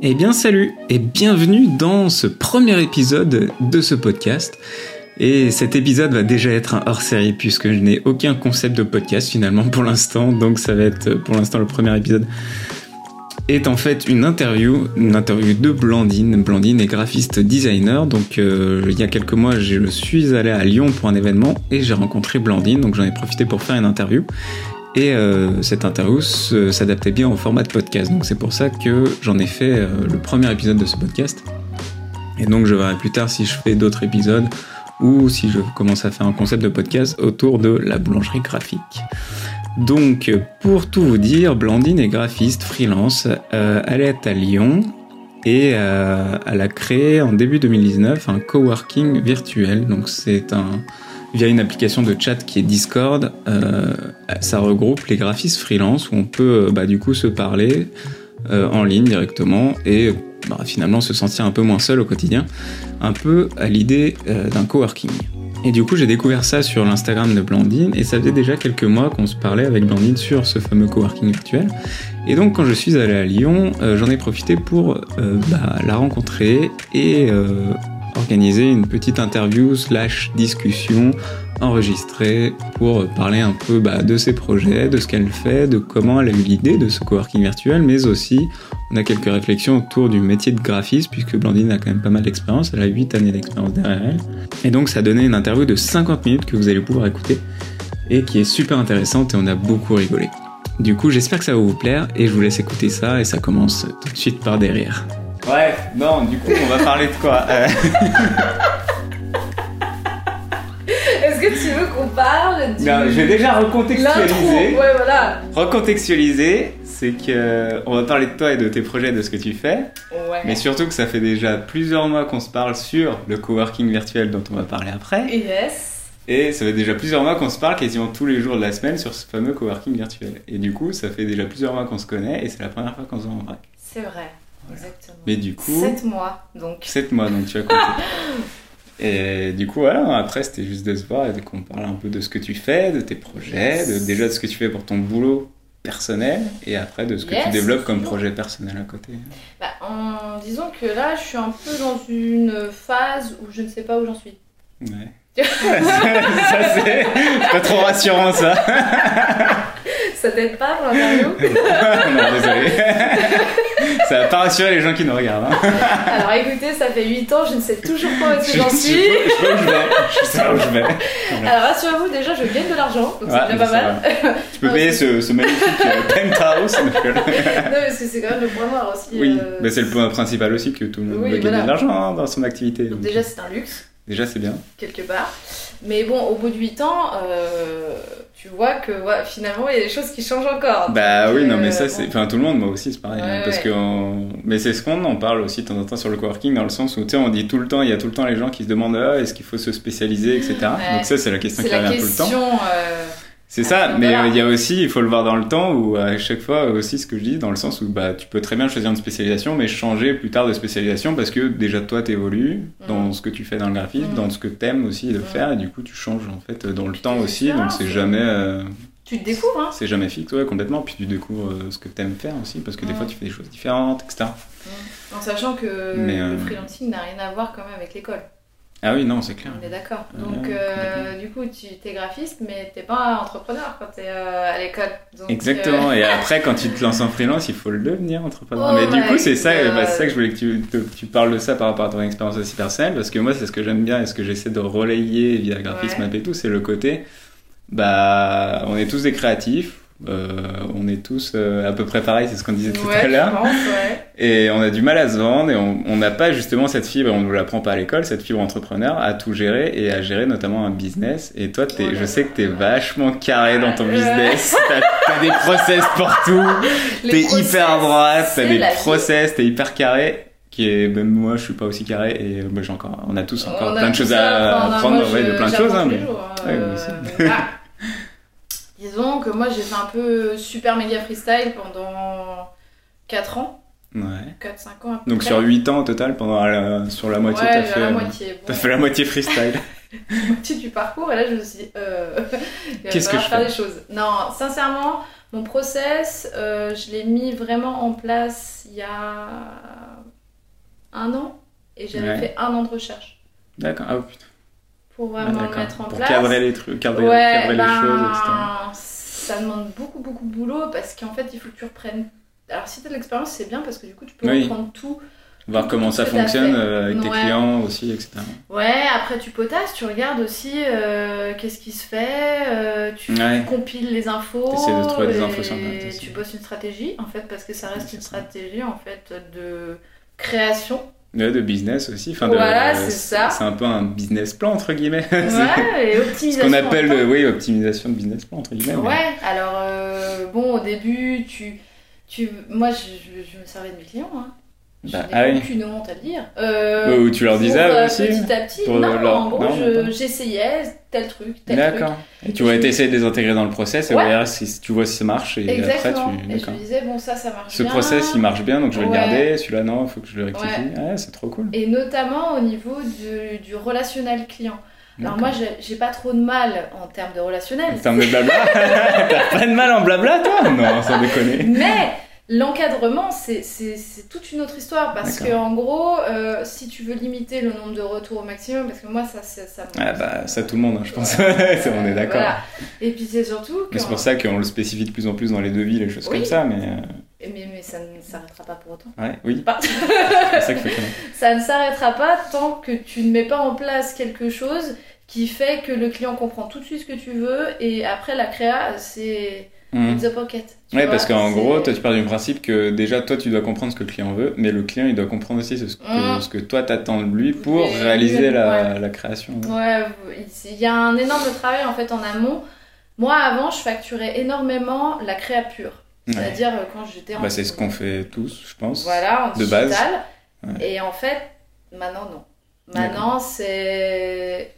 Eh bien salut et bienvenue dans ce premier épisode de ce podcast. Et cet épisode va déjà être un hors-série puisque je n'ai aucun concept de podcast finalement pour l'instant, donc ça va être pour l'instant le premier épisode est en fait une interview, une interview de Blandine. Blandine est graphiste designer, donc euh, il y a quelques mois je suis allé à Lyon pour un événement et j'ai rencontré Blandine, donc j'en ai profité pour faire une interview. Et euh, cette interview s'adaptait bien au format de podcast. Donc c'est pour ça que j'en ai fait euh, le premier épisode de ce podcast. Et donc je verrai plus tard si je fais d'autres épisodes ou si je commence à faire un concept de podcast autour de la boulangerie graphique. Donc pour tout vous dire, Blandine est graphiste freelance. Euh, elle est à Lyon et elle a créé en début 2019 un coworking virtuel. Donc c'est un via une application de chat qui est Discord. Euh, ça regroupe les graphistes freelance où on peut euh, bah, du coup se parler euh, en ligne directement et bah, finalement se sentir un peu moins seul au quotidien, un peu à l'idée d'un coworking. Et du coup, j'ai découvert ça sur l'Instagram de Blandine et ça faisait déjà quelques mois qu'on se parlait avec Blandine sur ce fameux coworking virtuel. Et donc, quand je suis allé à Lyon, j'en ai profité pour bah, la rencontrer et organiser une petite interview slash discussion enregistrée pour parler un peu bah, de ses projets, de ce qu'elle fait, de comment elle a eu l'idée de ce coworking virtuel, mais aussi on a quelques réflexions autour du métier de graphiste puisque Blandine a quand même pas mal d'expérience, elle a 8 années d'expérience derrière elle. Et donc ça a donné une interview de 50 minutes que vous allez pouvoir écouter et qui est super intéressante et on a beaucoup rigolé. Du coup, j'espère que ça va vous plaire et je vous laisse écouter ça et ça commence tout de suite par des Bref, non, du coup, on va parler de quoi euh Est-ce que tu veux qu'on parle du... Non, je vais déjà recontextualiser. Ouais, voilà. Recontextualiser, c'est que on va parler de toi et de tes projets, de ce que tu fais. Ouais. Mais surtout que ça fait déjà plusieurs mois qu'on se parle sur le coworking virtuel dont on va parler après. Yes. Et ça fait déjà plusieurs mois qu'on se parle quasiment tous les jours de la semaine sur ce fameux coworking virtuel. Et du coup, ça fait déjà plusieurs mois qu'on se connaît et c'est la première fois qu'on se voit en vrai. C'est vrai. Exactement. Mais du coup. 7 mois, donc. 7 mois, donc tu as compté. et du coup, voilà, après, c'était juste de se voir et qu'on parle un peu de ce que tu fais, de tes projets, de, déjà de ce que tu fais pour ton boulot personnel et après de ce que tu développes comme projet personnel à côté. Bah, en disant que là, je suis un peu dans une phase où je ne sais pas où j'en suis. Ouais. ça, c'est pas trop rassurant, ça. Ça t'aide pas pour l'interview Non, désolé. ça va pas rassurer les gens qui nous regardent. Hein. Alors écoutez, ça fait 8 ans, je ne sais toujours pas où est-ce que j'en suis. Je sais où je vais. Je sais où je vais. Alors rassurez-vous, déjà, je gagne de l'argent, donc c'est déjà pas mal. Tu peux payer ce, ce, magnifique euh, penthouse. non, parce que c'est quand même le point noir aussi. Oui, euh... mais c'est le point principal aussi que tout le monde oui, veut gagner de l'argent hein, dans son activité. Donc, déjà, c'est un luxe. Déjà, c'est bien. Quelque part. Mais bon, au bout de 8 ans, euh, tu vois que ouais, finalement, il y a des choses qui changent encore. Bah oui, non, mais ça, c'est. Enfin, tout le monde, moi aussi, c'est pareil. hein, parce que. Mais c'est ce qu'on en parle aussi de temps en temps sur le coworking, dans le sens où, tu sais, on dit tout le temps, il y a tout le temps les gens qui se demandent ah, est-ce qu'il faut se spécialiser, etc. Donc, ça, c'est la question qui revient tout le temps. Euh... C'est ça, mais il y a aussi, il faut le voir dans le temps, où à chaque fois aussi ce que je dis, dans le sens où bah, tu peux très bien choisir une spécialisation, mais changer plus tard de spécialisation parce que déjà toi t'évolues dans Mm. ce que tu fais dans le graphisme, Mm. dans ce que t'aimes aussi de Mm. faire, et du coup tu changes en fait dans le temps aussi, donc c'est jamais, euh, Tu te découvres, hein c'est jamais fixe, ouais, complètement, puis tu découvres euh, ce que t'aimes faire aussi, parce que des fois tu fais des choses différentes, etc. En sachant que Mais, euh, le freelancing n'a rien à voir quand même avec l'école. Ah oui, non, c'est clair. On est d'accord. Donc, ouais, euh, du coup, tu es graphiste, mais t'es pas entrepreneur quand t'es euh, à l'école. Exactement, euh, et après quand tu te lances en freelance, il faut le devenir entrepreneur. Oh Mais du coup, c'est ça, bah, c'est ça que je voulais que tu, te- tu parles de ça par rapport à ton expérience aussi personnelle, parce que moi, c'est ce que j'aime bien et ce que j'essaie de relayer via Graphisme Ouais. Et tout, c'est le côté, bah, on est tous des créatifs, euh, on est tous euh, à peu près pareil, c'est ce qu'on disait tout ouais, à l'heure. ouais. Et on a du mal à se vendre et on n'a pas justement cette fibre, on ne nous l'apprend pas à l'école, cette fibre entrepreneur à tout gérer et à gérer notamment un business. Et toi, Oh je sais que t'es vachement carré dans ton business, t'as, t'as des process pour tout, Les t'es hyper droite, t'as des process, t'es hyper carré. Qui est, même moi, je suis pas aussi carré et euh, bah, j'ai encore, on a tous encore On a plein de choses à apprendre, ouais, de plein de choses. Hein, mais... hein, euh. Disons que moi j'ai fait un peu super méga freestyle pendant 4 ans, Ouais. 4-5 ans à peu Donc près. sur 8 ans au total, pendant la- sur la moitié, ouais, t'as fait, la euh, moitié. Bon, t'as fait la moitié freestyle. moitié du parcours et là je me suis dit, euh, Qu'est-ce que je faire fais des choses. Non, sincèrement, mon process, euh, je l'ai mis vraiment en place il y a un an et j'avais Ouais. fait un an de recherche D'accord. Ah, putain. Pour Ah, vraiment le d'accord. mettre en Pour place. cadrer les trucs, cadrer, ouais, cadrer ben, les choses, etc. ça demande beaucoup beaucoup de boulot parce qu'en fait il faut que tu reprennes. Alors si tu as de l'expérience c'est bien parce que du coup tu peux Oui. reprendre tout. Voir tout comment ça fonctionne euh, avec tes clients aussi, etc. Ouais, après tu potasses, tu regardes aussi euh, qu'est-ce qui se fait, euh, tu Ouais. compiles les infos. T'essaies de trouver des infos sur Internet. Tu bosses une stratégie en fait parce que ça reste une ça. stratégie en fait de création. De business aussi. Enfin, Voilà, c'est ça. C'est un peu un business plan, entre guillemets. Ouais, et optimisation. ce qu'on appelle, euh, oui, optimisation de business plan, entre guillemets. mais- Ouais, alors euh, bon, au début, tu, tu, moi je, je- je me servais de mes clients. Hein. Je Bah, n'ai ah aucune honte à le dire. Euh, Ou tu leur disais euh, aussi Petit à petit. non, leur- en gros, je- j'essayais tel truc, tel truc. D'accord. Et tu vas essayer de les intégrer dans le process et Ouais. derrière, si tu vois si ça marche et Exactement. après tu. Et je me disais, bon, ça, ça marche Ce bien. process il marche bien donc je vais Ouais. le garder, celui-là non, il faut que je le rectifie. Ouais. C'est trop cool. Et notamment au niveau du, du relationnel client. Alors moi, j'ai- j'ai pas trop de mal en termes de relationnel. En termes de blabla T'as pas de mal en blabla toi? Non, sans déconner. Mais l'encadrement, c'est toute une autre histoire. Parce que en gros, euh, si tu veux limiter le nombre de retours au maximum, parce que moi, ça, ça, ça Ah bah ça tout le monde, hein, je pense. Ouais. On est d'accord. Voilà. Et puis c'est surtout que. Mais c'est pour ça qu'on le spécifie de plus en plus dans les devis, les choses Oui. comme ça, mais euh, Mais, mais ça ne s'arrêtera pas pour autant. ouais, oui, Pas- ça ça ne s'arrêtera pas tant que tu ne mets pas en place quelque chose qui fait que le client comprend tout de suite ce que tu veux et après la créa, c'est In the pocket. Ouais, vois, parce qu'en gros, toi tu pars du principe que déjà toi tu dois comprendre ce que le client veut, mais le client il doit comprendre aussi ce que, Mm. ce que toi t'attends de lui pour Et- réaliser la, ouais. la création. Ouais, il y a un énorme travail en fait en amont. Moi avant, je facturais énormément la créa pure. Ouais. C'est-à-dire euh, quand j'étais en Bah, c'est ce qu'on fait tous, je pense. Voilà, en de digital. base. Ouais. Et en fait, maintenant, non. Maintenant, c'est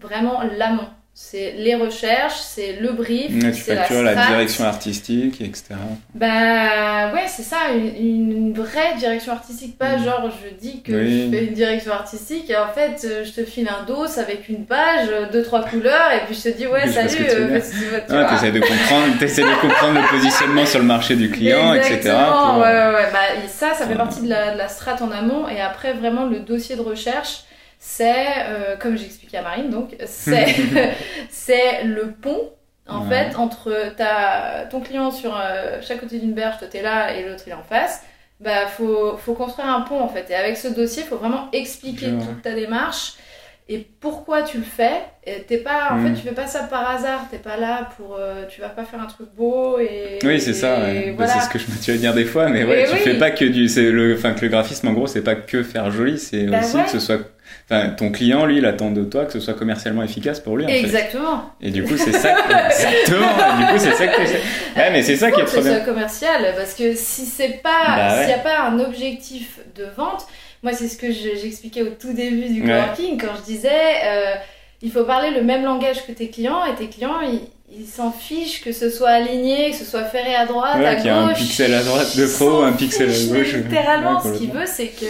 vraiment l'amont. C'est les recherches, c'est le brief, Ouais, tu c'est la la, direction artistique, etc. Bah ouais, c'est ça, une, une vraie direction artistique. Pas Mm. genre je dis que Oui. je fais une direction artistique et en fait euh, je te file un dos avec une page, euh, deux trois couleurs et puis je te dis ouais je salut, tu euh, vois. t'essaies de comprendre, t'essaies de comprendre le positionnement sur le marché du client, etc. Exactement, pour- ouais, ouais, ouais. Bah, et ça, ça fait partie de la, de la strat en amont. Et après, vraiment, le dossier de recherche, c'est, euh, comme j'expliquais à Marine, donc, c'est, c'est le pont, en Ouais. fait, entre ta, ton client sur euh, chaque côté d'une berge, toi t'es là et l'autre il est en face. Bah, faut, faut construire un pont, en fait. Et avec ce dossier, il faut vraiment expliquer toute ta démarche. Et pourquoi tu le fais Et t'es pas, en Mm. fait, tu fais pas ça par hasard. T'es pas là pour, euh, tu vas pas faire un truc beau et. Oui, c'est ça. Bah, c'est ce que je me suis dire des fois, mais ouais, tu oui. fais pas que du, c'est le, enfin que le graphisme en gros, c'est pas que faire joli, c'est Bah aussi ouais. que ce soit, enfin ton client lui, il attend de toi que ce soit commercialement efficace pour lui. En fait. Exactement. Et du coup, c'est ça, que- exactement. Et du coup, c'est ça que. Ouais, mais c'est ça qui est trop bien. commercial? Parce que si c'est pas, Bah ouais. s'il y a pas un objectif de vente, moi c'est ce que je- j'expliquais au tout début du Ouais. coworking quand je disais, euh, il faut parler le même langage que tes clients et tes clients ils ils s'en fichent que ce soit aligné, que ce soit ferré à droite, Ouais, à qu'il y a un gauche. pixel à droite de s'en un pixel à gauche. Littéralement, Ouais, ce qu'il veut, c'est que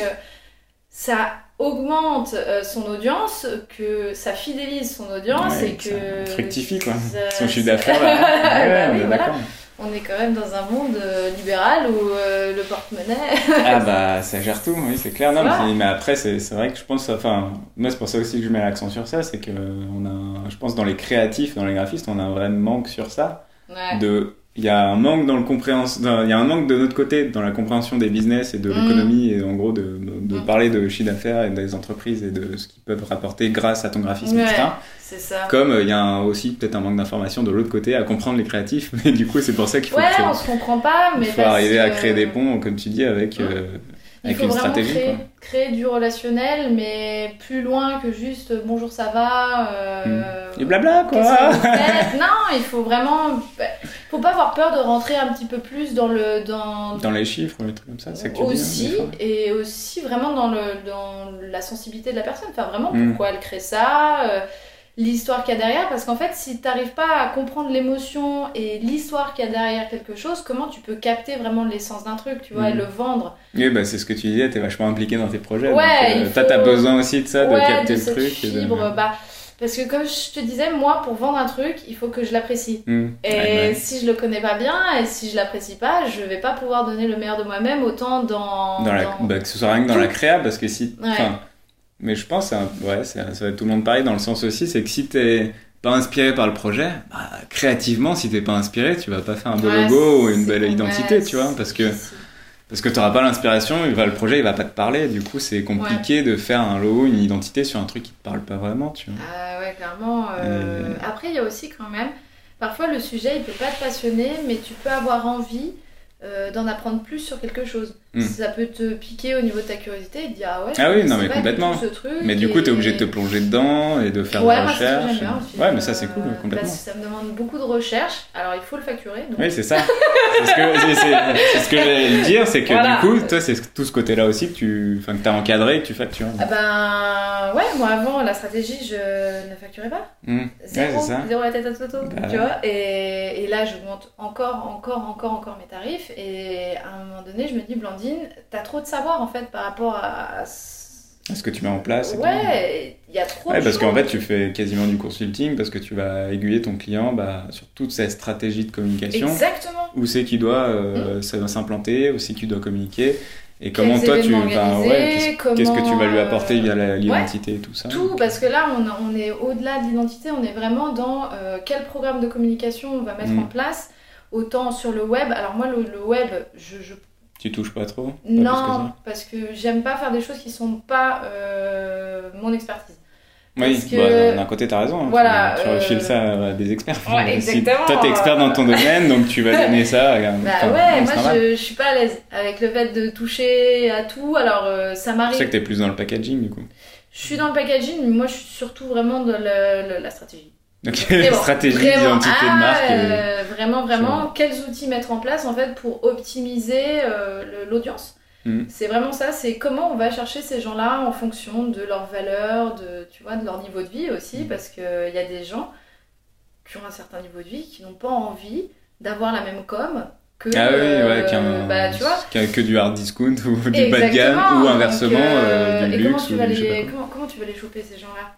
ça augmente euh, son audience, que ça fidélise son audience Ouais, et que ça fructifie, quoi. ça- Son chiffre d'affaires, là. Bah Ouais, on est voilà. d'accord. On est quand même dans un monde euh, libéral où euh, le porte-monnaie. Ah bah ça gère tout, oui c'est clair. Non, mais, après c'est vrai que je pense, enfin moi c'est pour ça aussi que je mets l'accent sur ça, c'est que on a, je pense dans les créatifs, dans les graphistes, on a un vrai manque sur ça. Ouais. De, il y a un manque dans le compréhension, il y a un manque de notre côté dans la compréhension des business et de Mm. l'économie et en gros de, de, de Mm. parler de chiffre d'affaires et des entreprises et de ce qu'ils peuvent rapporter grâce à ton graphisme, Ouais. etc. C'est ça. Comme euh, il y a un- aussi peut-être un manque d'information de l'autre côté à comprendre les créatifs, mais du coup c'est pour ça qu'il faut, Ouais, que- on se comprend pas, mais il faut arriver à créer des ponts, comme tu dis, avec, euh, Il avec faut une vraiment créer, du relationnel, mais plus loin que juste euh, bonjour, ça va. euh, Et blabla qu'est-ce quoi Non, il faut vraiment. bah, faut pas avoir peur de rentrer un petit peu plus dans le. Dans, Dans les chiffres, les trucs comme ça, c'est ça que tu dis, hein, aussi et aussi vraiment dans le dans la sensibilité de la personne enfin vraiment Mm. pourquoi elle crée ça euh, l'histoire qu'il y a derrière parce qu'en fait si t'arrives pas à comprendre l'émotion et l'histoire qu'il y a derrière quelque chose comment tu peux capter vraiment l'essence d'un truc tu vois et Mm. le vendre? Oui, bah, c'est ce que tu disais, t'es vachement impliqué dans tes projets. Ouais, donc, euh, faut- t'as besoin aussi de ça, de capter de le truc. et de- fibre bah Parce que comme je te disais, moi, pour vendre un truc, il faut que je l'apprécie. Hmm. Et Ouais, ouais. si je le connais pas bien et si je l'apprécie pas, je vais pas pouvoir donner le meilleur de moi-même autant dans. Dans la, dans- bah, que ce soit rien que dans tout. la créa, parce que si. Enfin, Mais je pense, un- ouais, ça va être tout le monde pareil dans le sens aussi, c'est que si t'es pas inspiré par le projet, bah, créativement, si t'es pas inspiré, tu vas pas faire un beau Ouais, logo ou une belle ouais, identité, tu vois, parce que parce que t'auras pas l'inspiration, le projet il va pas te parler, du coup c'est compliqué de faire un logo, une identité sur un truc qui te parle pas vraiment, tu vois. Ah ouais, clairement. euh, Euh. Après, il y a aussi quand même, parfois le sujet, il peut pas te passionner, mais tu peux avoir envie euh, d'en apprendre plus sur quelque chose. Mm. Ça peut te piquer au niveau de ta curiosité et te dire ah ouais. Ah oui, non, mais pas complètement. ce truc. Mais du coup, t'es et- obligé de te plonger dedans et de faire ouais, des recherches. bien ouais, mais ça c'est Euh, cool, complètement. Parce que ça me demande beaucoup de recherche. Alors, il faut le facturer. Donc... Oui, c'est ça. C'est ce que, ce que j'allais dire, c'est que Voilà. du coup, toi, c'est tout ce côté-là aussi que tu, enfin, que t'as encadré et que tu factures. Ah ben ouais, moi avant la stratégie je ne facturais pas. Hmm. Zéro, Ouais, ça. zéro la tête à Toto, Bah tu vois. Et, et là j'augmente encore, encore, encore, encore mes tarifs. Et à un moment donné je me dis Blandine, t'as trop de savoir en fait par rapport à... Ce que tu mets en place. Ouais, il y a trop Ouais, de parce qu'en fait, tu fais quasiment du consulting parce que tu vas aiguiller ton client bah, sur toute sa stratégie de communication. Exactement. Où c'est qu'il doit euh, ça va s'implanter, où c'est qu'il doit communiquer. Et Quels comment toi, tu ouais, organiser, qu'est-ce que tu vas lui apporter euh, via la- l'identité et tout ça. Tout, parce que là, on, on est au-delà de l'identité, on est vraiment dans euh, quel programme de communication on va mettre Mm. en place, autant sur le web. Alors moi, le, le web, je, je Tu touches pas trop? Pas plus que Non, parce que j'aime pas faire des choses qui sont pas euh, mon expertise. Oui, que- bah, d'un côté, t'as raison. hein. Voilà, tu, tu euh, refiles ça à des experts. Ouais, Si exactement. toi, t'es expert dans ton domaine, donc tu vas donner ça. à- Bah ouais, c'est moi je, je suis pas à l'aise avec le fait de toucher à tout. Alors euh, ça C'est m'arrive. ça que t'es plus dans le packaging, du coup. Je suis dans le packaging, mais moi je suis surtout vraiment dans le- le- la stratégie. Donc, Vraiment, stratégie vraiment. d'identité Ah, de marque. et- euh, vraiment, vraiment. Quels outils mettre en place en fait pour optimiser euh, l'audience Mhm. C'est vraiment ça. C'est comment on va chercher ces gens-là en fonction de leurs valeurs, de tu vois, de leur niveau de vie aussi, Mhm. parce que il y a des gens qui ont un certain niveau de vie qui n'ont pas envie d'avoir la même com que Ah oui, euh, bah tu vois. qu'un- que du hard discount ou du bas de gamme ou inversement Donc, euh, euh, du et luxe comment tu ou les comment, comment tu vas les choper ces gens-là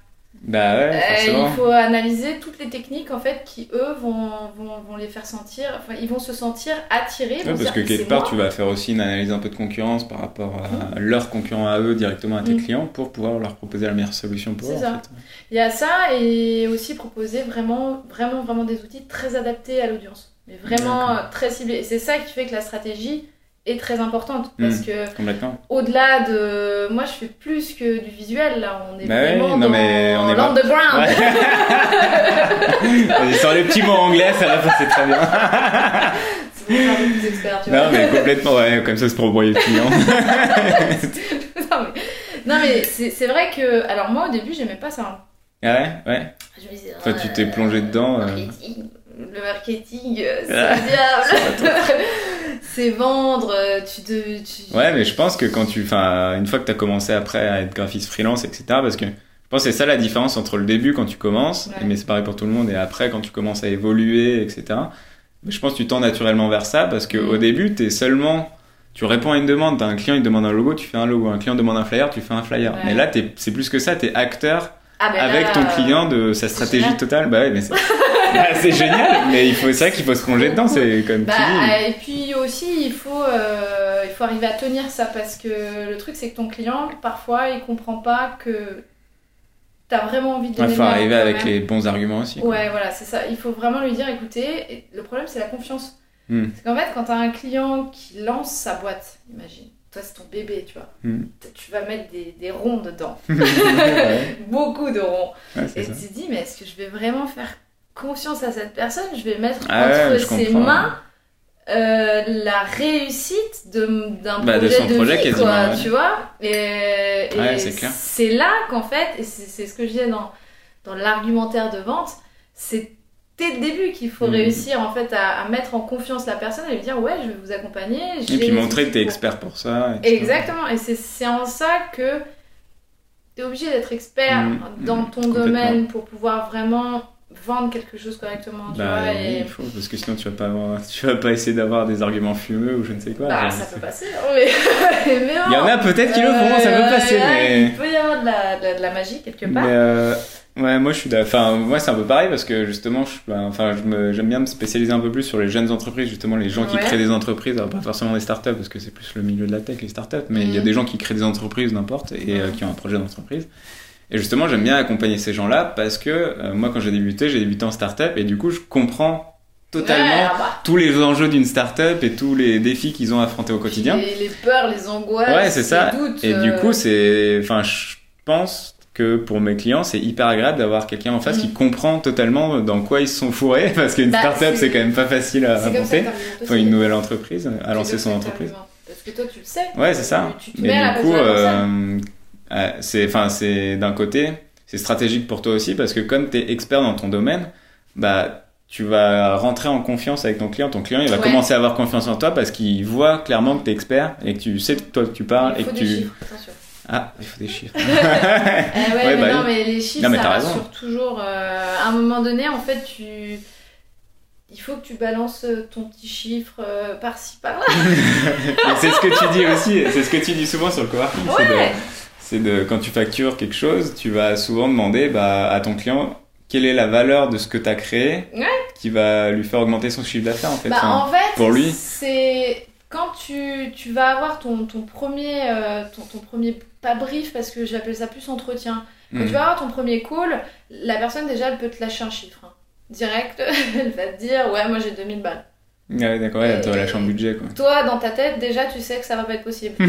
Bah ouais, euh, forcément. il faut analyser toutes les techniques en fait qui eux vont, vont, vont les faire sentir, enfin ils vont se sentir attirés. Ouais, parce que quelque part, moi. tu vas faire aussi une analyse un peu de concurrence par rapport à leurs concurrents à eux directement à tes Mm. clients pour pouvoir leur proposer la meilleure solution pour eux. En ça. fait. Il y a ça et aussi proposer vraiment, vraiment, vraiment des outils très adaptés à l'audience, mais vraiment euh, très ciblés. Et c'est ça qui fait que la stratégie est très importante parce Mm. que au-delà de, moi je fais plus que du visuel là, on est Bah vraiment non, dans mais on est l'underground. Ouais. Sur les petits mots anglais, ça va passer très bien. c'est experts, tu vois. Non, mais complètement, ouais, comme ça, c'est pour broyer le client. non mais, non, mais c'est c'est vrai que. Alors moi au début j'aimais pas ça. hein. Ah ouais, ouais. Je me disais, Toi, tu t'es plongé dedans, euh. Le marketing, euh, c'est Ah, le diable. c'est vendre, euh, tu, de, tu... Ouais, mais je pense que quand tu, enfin, une fois que tu as commencé après à être graphiste freelance, etc., parce que je pense que c'est ça la différence entre le début quand tu commences, Ouais. mais c'est pareil pour tout le monde, et après quand tu commences à évoluer, etc. Mais je pense que tu tends naturellement vers ça parce que Mm. au début, tu es seulement, tu réponds à une demande, t'as un client, il te demande un logo, tu fais un logo, un client demande un flyer, tu fais un flyer. Ouais. Mais là, t'es- c'est plus que ça, tu es acteur Ah, là, avec ton euh, client de sa stratégie génial. totale. Bah ouais, mais bah, c'est génial, mais il faut, c'est vrai qu'il faut se plonger dedans, c'est comme Bah, tu dis. et puis aussi, il faut, euh, il faut arriver à tenir ça parce que le truc, c'est que ton client, parfois, il comprend pas que t'as vraiment envie de Il faut arriver avec les bons arguments aussi. quoi. Ouais, voilà, c'est ça. Il faut vraiment lui dire, écoutez, le problème, c'est la confiance. Hmm. Parce qu'en fait, quand t'as un client qui lance sa boîte, imagine, toi, c'est ton bébé, tu vois, Hmm. tu vas mettre des, des ronds dedans, Ouais, beaucoup de ronds. ouais, c'est Et ça. tu te dis, mais est-ce que je vais vraiment faire confiance à cette personne Je vais mettre Ah entre ses comprends. mains euh, la réussite de- d'un Bah, de projet son de projet, vie, quoi, ouais. tu vois Et, et Ouais, c'est là qu'en fait, et c'est ce que je disais dans, dans l'argumentaire de vente, c'est dès le début qu'il faut Mhm. réussir en fait à, à mettre en confiance la personne et lui dire ouais je vais vous accompagner Et puis montrer que t'es pour. expert pour ça. Exactement, et c'est- en ça que tu es obligé d'être expert Mhm, dans ton complètement. domaine pour pouvoir vraiment vendre quelque chose correctement, tu Bah vois. oui, Et... il faut, parce que sinon tu vas pas avoir, tu vas pas essayer d'avoir des arguments fumeux ou je ne sais quoi. Bah, genre, ça peut passer, hein, mais... Il y en a peut-être qui le feront, ça peut Euh, passer, là, mais. Il peut y avoir de la, de la, de la magie quelque Mais part. euh, Ouais, moi je suis enfin moi c'est un peu pareil parce que justement je bah, enfin j'aime bien me spécialiser un peu plus sur les jeunes entreprises justement les gens qui créent des entreprises alors pas forcément des startups parce que c'est plus le milieu de la tech les startups mais il y a mhm. des gens qui créent des entreprises n'importe et euh, qui ont un projet d'entreprise et justement j'aime bien accompagner ces gens-là parce que euh, moi quand j'ai débuté j'ai débuté en startup et du coup je comprends totalement ah bah. tous les enjeux d'une startup et tous les défis qu'ils ont affrontés au quotidien les, les peurs les angoisses ouais c'est ça et du coup c'est enfin je pense que pour mes clients, c'est hyper agréable d'avoir quelqu'un en face qui mm. comprend totalement dans quoi ils se sont fourrés, parce qu'une bah, startup, c'est quand même pas facile à monter. Enfin, une nouvelle entreprise, à lancer son entreprise. Parce que toi, tu le sais. Ouais, c'est ça. Mais du coup, euh, euh, c'est, enfin, c'est d'un côté, c'est stratégique pour toi aussi, parce que comme tu es expert dans ton domaine, bah, tu vas rentrer en confiance avec ton client. Ton client, il va commencer à avoir confiance en toi parce qu'il voit clairement que tu es expert et que tu sais de toi que tu parles et que tu. Chiffres, ah, il faut des chiffres. ouais, mais bah non, mais les chiffres, ça rassure toujours. Euh, à un moment donné, en fait, tu. Il faut que tu balances ton petit chiffre euh, par-ci, par-là. c'est ce que tu dis aussi, c'est ce que tu dis souvent sur le coworking. C'est de, quand tu factures quelque chose, tu vas souvent demander bah, à ton client quelle est la valeur de ce que tu as créé qui va lui faire augmenter son chiffre d'affaires en fait. Bah, en fait, pour lui. C'est quand tu, tu, vas avoir ton, ton premier, euh, ton, ton, premier, pas brief parce que j'appelle ça plus entretien, quand tu hmm. vas avoir ton premier call, la personne déjà elle peut te lâcher un chiffre. Hein. Direct, elle va te dire ouais moi j'ai 2000 balles. Ouais, d'accord, ouais, elle te lâcher un budget quoi. Toi dans ta tête déjà tu sais que ça va pas être possible. donc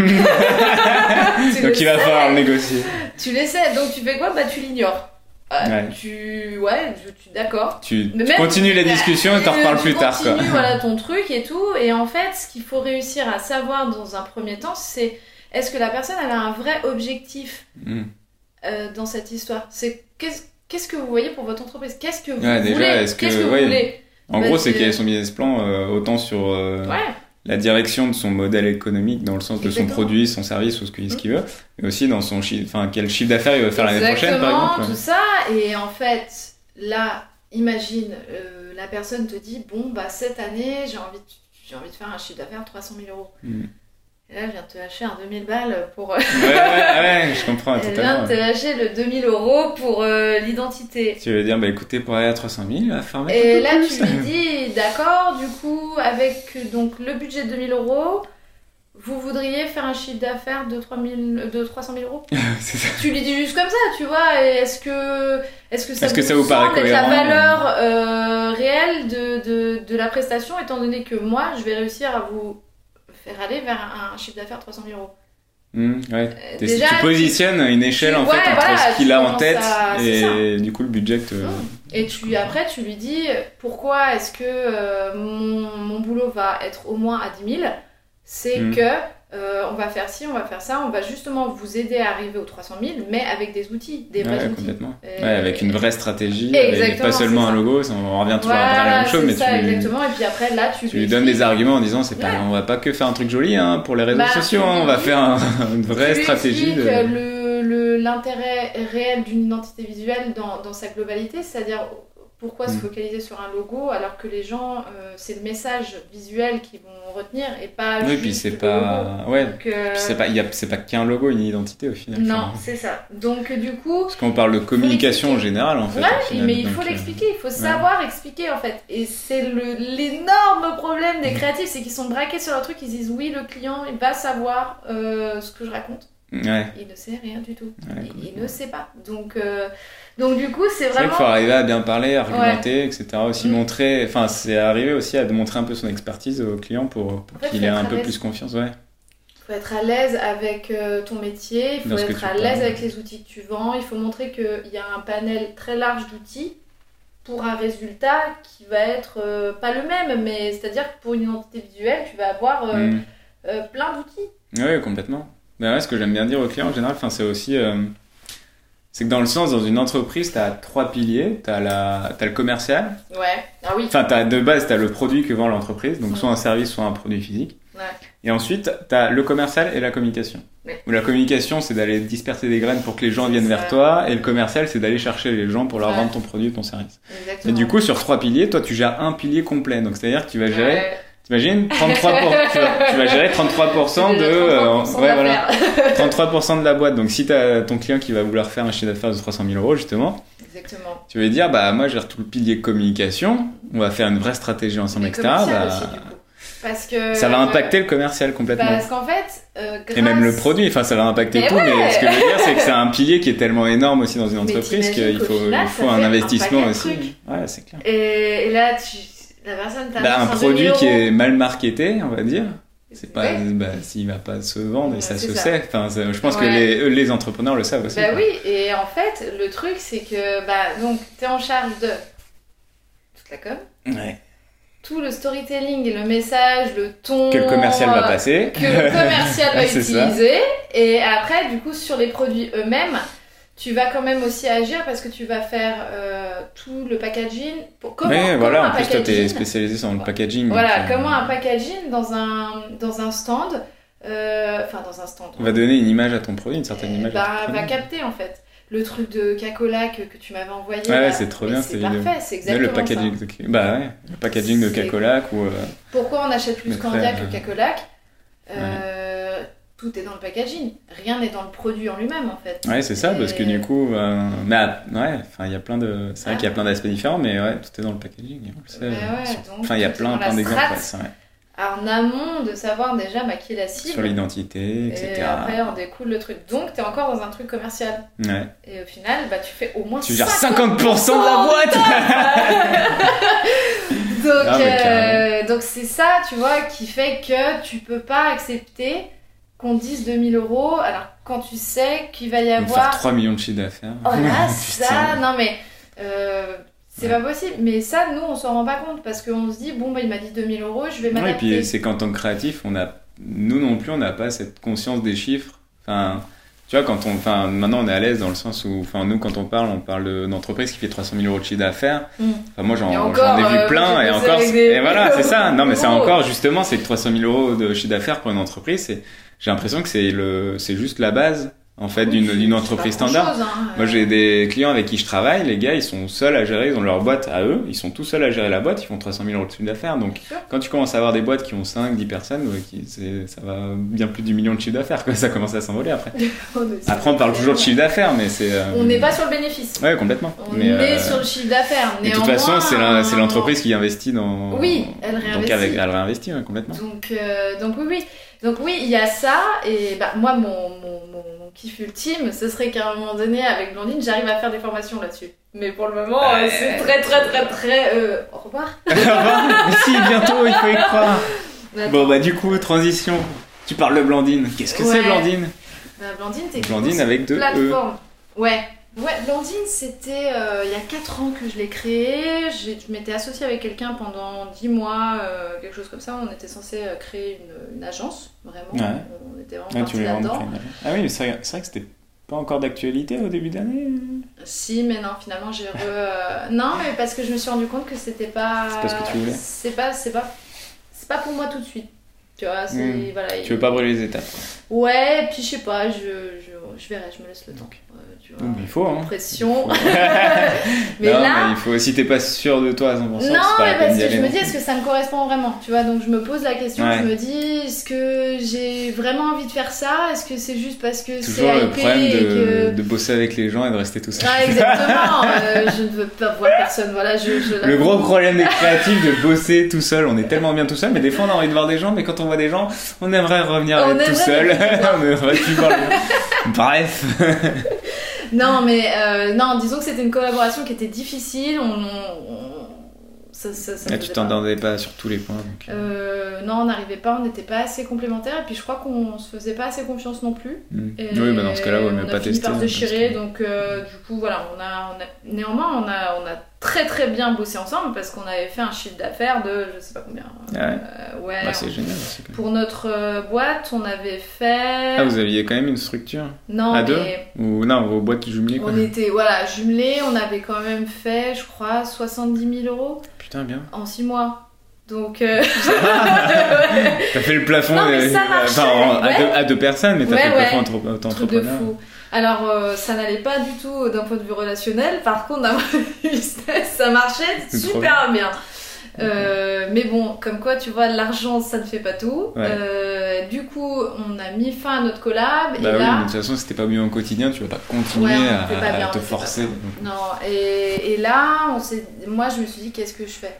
il va falloir négocier. Tu le sais, donc tu fais quoi? Bah tu l'ignores. ouais. Tu, ouais, je suis d'accord. Tu, continues les discussions et t'en reparles plus tard. Tu continues voilà ton truc et tout. Et en fait, ce qu'il faut réussir à savoir dans un premier temps, c'est est-ce que la personne elle a un vrai objectif hmm. euh, dans cette histoire? C'est qu'est-ce que vous voyez pour votre entreprise? Qu'est-ce que vous voulez? Qu'est-ce que, vous voulez? En gros, c'est qu'il a son business plan euh, autant sur euh, la direction de son modèle économique, dans le sens de son produit, son service ou ce qu'il veut, mais aussi dans son chiffre, enfin quel chiffre d'affaires il va faire l'année prochaine, par exemple. tout ça. Et en fait, là, imagine, la personne te dit bon bah cette année j'ai envie j'ai envie de faire un chiffre d'affaires de 300 000 euros. Hmm. Et là, je viens de te lâcher un 2000 balles pour. ouais, ouais, ouais, je comprends. Je viens de te lâcher le 2000 euros pour euh, l'identité. Tu veux dire, bah écoutez, pour aller à 300 000, il va faire Et là, tu lui dis, d'accord, du coup, avec donc le budget de 2000 euros, vous voudriez faire un chiffre d'affaires de, 3000, de 300 000 euros? Ça. Tu lui dis juste comme ça, tu vois. Est-ce que, est-ce que ça, vous, que ça vous paraît la valeur euh, réelle de, de, de la prestation, étant donné que moi, je vais réussir à vous faire aller vers un chiffre d'affaires 300 000 euros. Mmh, ouais. Euh, déjà, tu positionnes une échelle en fait entre ce qu'il a en tête et du coup le budget. Mmh. Et tu, après, tu lui dis pourquoi est-ce que euh, mon, mon, boulot va être au moins à 10 000 C'est mmh. que euh, on va faire ci, on va faire ça, on va justement vous aider à arriver aux 300 000, mais avec des outils, des vrais outils. Complètement. Ouais, avec une vraie stratégie, et pas seulement un logo, on revient toujours à la même chose, mais ça, tu, exactement. Et puis après, là, tu, tu lui donnes des arguments en disant c'est pas, on va pas que faire un truc joli hein, pour les réseaux bah, sociaux, hein, on va faire une vraie stratégie. De... l'intérêt réel d'une identité visuelle dans, dans sa globalité, c'est-à-dire pourquoi se mm. focaliser sur un logo alors que les gens, euh, c'est le message visuel qu'ils vont retenir et pas oui, puis c'est pas... Ouais, euh, c'est pas, c'est pas qu'un logo, une identité au final. Non, c'est ça. Donc du coup... Parce qu'on parle de communication en général en fait. Ouais, mais il faut euh, l'expliquer, il faut savoir expliquer en fait. Et c'est l'énorme problème des créatifs, c'est qu'ils sont braqués sur leur truc, ils disent oui, le client il va savoir ce que je raconte. Ouais. Il ne sait rien du tout. il, ne sait pas. Donc... Donc du coup, c'est vraiment. C'est qu'il faut arriver à bien parler, argumenter, etc. Aussi mm. montrer, enfin, c'est arriver aussi à montrer un peu son expertise au client pour, qu'il ait un peu plus confiance, ouais. Il faut être à l'aise avec euh, ton métier, il faut être à l'aise avec les outils que tu vends, il faut montrer qu'il y a un panel très large d'outils pour un résultat qui va être euh, pas le même, mais c'est-à-dire que pour une identité visuelle, tu vas avoir euh, mm. plein d'outils. Oui, complètement. Ouais, ce que j'aime bien dire aux clients en général, c'est aussi c'est que dans le sens, dans une entreprise, tu as trois piliers. Tu as, as, le commercial. Ouais. Ah oui. Enfin, as, de base, tu as le produit que vend l'entreprise, donc soit un service, soit un produit physique. Ouais. Et ensuite, tu as le commercial et la communication. Ouais. Où la communication, c'est d'aller disperser des graines pour que les gens viennent vers toi, et le commercial, c'est d'aller chercher les gens pour leur vendre ton produit, ton service. Exactement. Et du coup, sur trois piliers, toi, tu gères un pilier complet. Donc, c'est-à-dire que tu vas gérer T'imagines 33 tu, vas, tu, vas, gérer 33% de, euh, ouais, voilà, 33% de la boîte. Donc si tu as ton client qui va vouloir faire un chiffre d'affaires de 300 000 euros justement, Exactement. tu vas dire bah moi je gère tout le pilier communication, on va faire une vraie stratégie ensemble, etc. Bah, parce que ça va impacter le commercial complètement. Parce qu'en fait, euh, et même le produit, enfin ça va impacter tout. Mais ce que je veux dire, c'est que c'est un pilier qui est tellement énorme aussi dans une entreprise qu'il faut, il faut un investissement aussi. Ouais, c'est clair. Et, là, tu, la personne bah, un produit qui est mal marketé, on va dire. C'est pas, bah, s'il va pas se vendre et ça se sait. Enfin, je pense que les, les entrepreneurs le savent aussi. Bah oui, et en fait, le truc c'est que bah donc t'es en charge de toute la com. Ouais tout le storytelling et le message, le ton. Que le commercial va passer. Que le commercial va utiliser. Et après, du coup, sur les produits eux-mêmes, tu vas quand même aussi agir parce que tu vas faire euh, tout le packaging. Pour, comment, oui, voilà, en plus, toi, tu es spécialisé sur le packaging. Voilà, euh, comment un packaging dans un, dans un stand. Euh, enfin, dans un stand. On va donner une image à ton produit, une certaine image. Bah, va capter en fait le truc de Cacola que, que tu m'avais envoyé. Ouais, c'est trop bien, c'est parfait, c'est exactement le packaging ça. De, bah ouais, le packaging de Cacolac ou. Pourquoi on achète plus Candia que Cacolac Tout est dans le packaging, rien n'est dans le produit en lui-même en fait. Ouais, c'est ça, parce que du coup, euh, mais ah, ouais, enfin il y a plein de, c'est vrai ah. qu'il y a plein d'aspects différents, mais ouais, tout est dans le packaging. Sait. enfin, il y a plein, plein d'exemples. Ouais, en amont de savoir déjà maquiller la cible. Sur l'identité, etc. Et après, on découle le truc. Donc, tu es encore dans un truc commercial. Ouais. Et au final, bah, tu fais au moins tu 50%, gères 50 de la boîte Donc, euh, donc c'est ça, tu vois, qui fait que tu peux pas accepter qu'on dise 2000 euros alors quand tu sais qu'il va y avoir. Faire 3 millions de chiffre d'affaires. Oh là, ça, non mais. Euh, c'est pas possible, mais ça, nous, on s'en rend pas compte parce qu'on se dit, bon, bah, il m'a dit 2000 euros, je vais m'adapter. Ouais, et puis c'est qu'en tant que créatif, on a, nous non plus, on n'a pas cette conscience des chiffres. Enfin, tu vois, quand on, enfin, maintenant on est à l'aise dans le sens où, enfin, nous, quand on parle, on parle d'entreprise qui fait 300 000 euros de chiffre d'affaires. Mm. Enfin, moi, j'en ai vu euh, plein et encore, et voilà, c'est ça. Non, mais c'est encore, justement, c'est 300 000 euros de chiffre d'affaires pour une entreprise. J'ai l'impression que c'est le, c'est juste la base en fait d'une entreprise standard. Hein, Moi j'ai des clients avec qui je travaille, les gars ils sont seuls à gérer, ils ont leur boîte à eux, ils sont tout seuls à gérer la boîte, ils font 300 000 euros de chiffre d'affaires. Donc quand tu commences à avoir des boîtes qui ont 5, 10 personnes, qui, ça va bien plus du million de chiffre d'affaires, ça commence à s'envoler après. après on parle toujours de chiffre d'affaires, mais c'est... Euh, on n'est pas sur le bénéfice. Ouais complètement. On est euh, sur le chiffre d'affaires. De toute façon c'est l'entreprise qui investit dans... Oui, elle réinvestit. Donc avec, elle réinvestit complètement. Donc, euh, donc oui, oui. Donc oui, il y a ça, et bah, moi, mon, mon, mon, kiff ultime, ce serait qu'à un moment donné, avec Blandine, j'arrive à faire des formations là-dessus. Mais pour le moment, euh, c'est très, très, très, très... Euh... Au revoir. Au revoir. si, bientôt, il faut y croire. Bon, bah du coup, transition. Tu parles de Blandine. Qu'est-ce que c'est, Blandine bah, Blandine, c'est Blandine avec deux E. Ouais, Ouais, Blandine, c'était euh, il y a 4 ans que je l'ai créé. Je m'étais associée avec quelqu'un pendant 10 mois, euh, quelque chose comme ça. On était censé euh, créer une, agence, vraiment. On était vraiment partis là-dedans. Ah oui, c'est vrai, vrai, que c'était pas encore d'actualité au début d'année Si, mais non, finalement, j'ai re... non, mais parce que je me suis rendu compte que c'était pas... C'est pas ce que tu voulais C'est pas, pas, pas pour moi tout de suite. Tu vois, c'est... Hmm. Voilà, tu veux pas brûler les étapes Ouais, puis je sais pas, je, je, verrai, je me laisse le temps il faut, hein. Pression. mais là. il faut, si t'es pas sûr de toi à 100%, non, mais parce que je me dis, est-ce que ça me correspond vraiment Tu vois, donc je me pose la question, je me dis, est-ce que j'ai vraiment envie de faire ça? Est-ce que c'est juste parce que c'est le problème de, de, bosser avec les gens et de rester tout seul. Ah, exactement. euh, je ne veux pas voir personne. Voilà, je, je le gros problème des créatifs de bosser tout seul. On est tellement bien tout seul, mais des fois on a envie de voir des gens, mais quand on voit des gens, on aimerait revenir tout seul. on aimerait plus voir Bref. non, mais euh, non, disons que c'était une collaboration qui était difficile. On, ça, ça, ça tu t'entendais pas. sur tous les points euh, Non, on n'arrivait pas, on n'était pas assez complémentaires. Et puis je crois qu'on se faisait pas assez confiance non plus. Hmm. oui, bah dans ce cas-là, on n'a pas testé. On a fini par déchirer, donc euh, du coup, voilà, on a, on a, néanmoins, on a, on a très très bien bossé ensemble parce qu'on avait fait un chiffre d'affaires de je sais pas combien. ouais. Euh, bah, c'est génial. Pour notre euh, boîte, on avait fait. Ah, vous aviez quand même une structure Non. À deux Ou non, vos boîtes jumelées quoi. On était, voilà, jumelées, on avait quand même fait, je crois, 70 000 euros. Putain, bien. En 6 mois. Donc. Euh... t'as fait le plafond non, mais ça enfin, à, deux, à, deux, personnes, mais t'as fait le plafond entre, entre entrepreneurs. de fou. Alors, euh, ça n'allait pas du tout d'un point de vue relationnel. Par contre, d'un point de vue business, ça marchait super bien. Euh, mais bon, comme quoi, tu vois, l'argent, ça ne fait pas tout. Euh, du coup, on a mis fin à notre collab. Bah et oui, là... de toute façon, si t'es pas mieux au quotidien, tu vas pas continuer Ouais, à, fait pas bien, à te forcer. Non, et, et là, on moi, je me suis dit, qu'est-ce que je fais?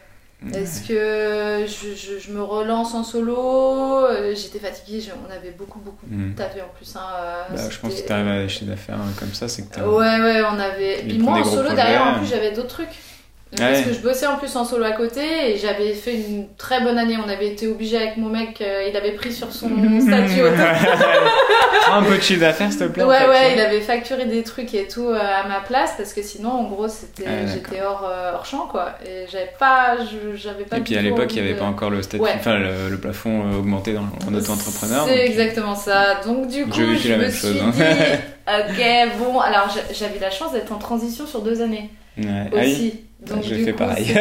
Est-ce que je, je- je me relance en solo Euh, J'étais fatiguée, je- on avait beaucoup, beaucoup Mm. taffé en plus. hein, euh, Bah, je pense que si c'était- t'arrives à lâcher d'affaires comme ça, c'est que. Ouais, ouais, on avait. Puis moi, en des solo, projets. derrière, en plus, j'avais d'autres trucs. Parce que je bossais en plus en solo à côté et j'avais fait une très bonne année. On avait été obligé avec mon mec, euh, il avait pris sur son statut. Un peu de chiffre d'affaires, s'il te plaît. Ouais, ouais, il avait facturé des trucs et tout euh, à ma place parce que sinon, en gros, c'était, Ah, j'étais hors, euh, hors champ quoi. Et j'avais pas, je- j'avais pas Et puis à l'époque, il n'y avait de- pas encore le statut, Ouais. le, le plafond augmenté dans, en auto-entrepreneur. C'est donc- exactement ça. Donc du coup, vécu je la me même suis chose, hein. dit, ok, bon, alors j'a- j'avais la chance d'être en transition sur deux années Ouais. Ah oui. aussi. Donc fait coup, pareil.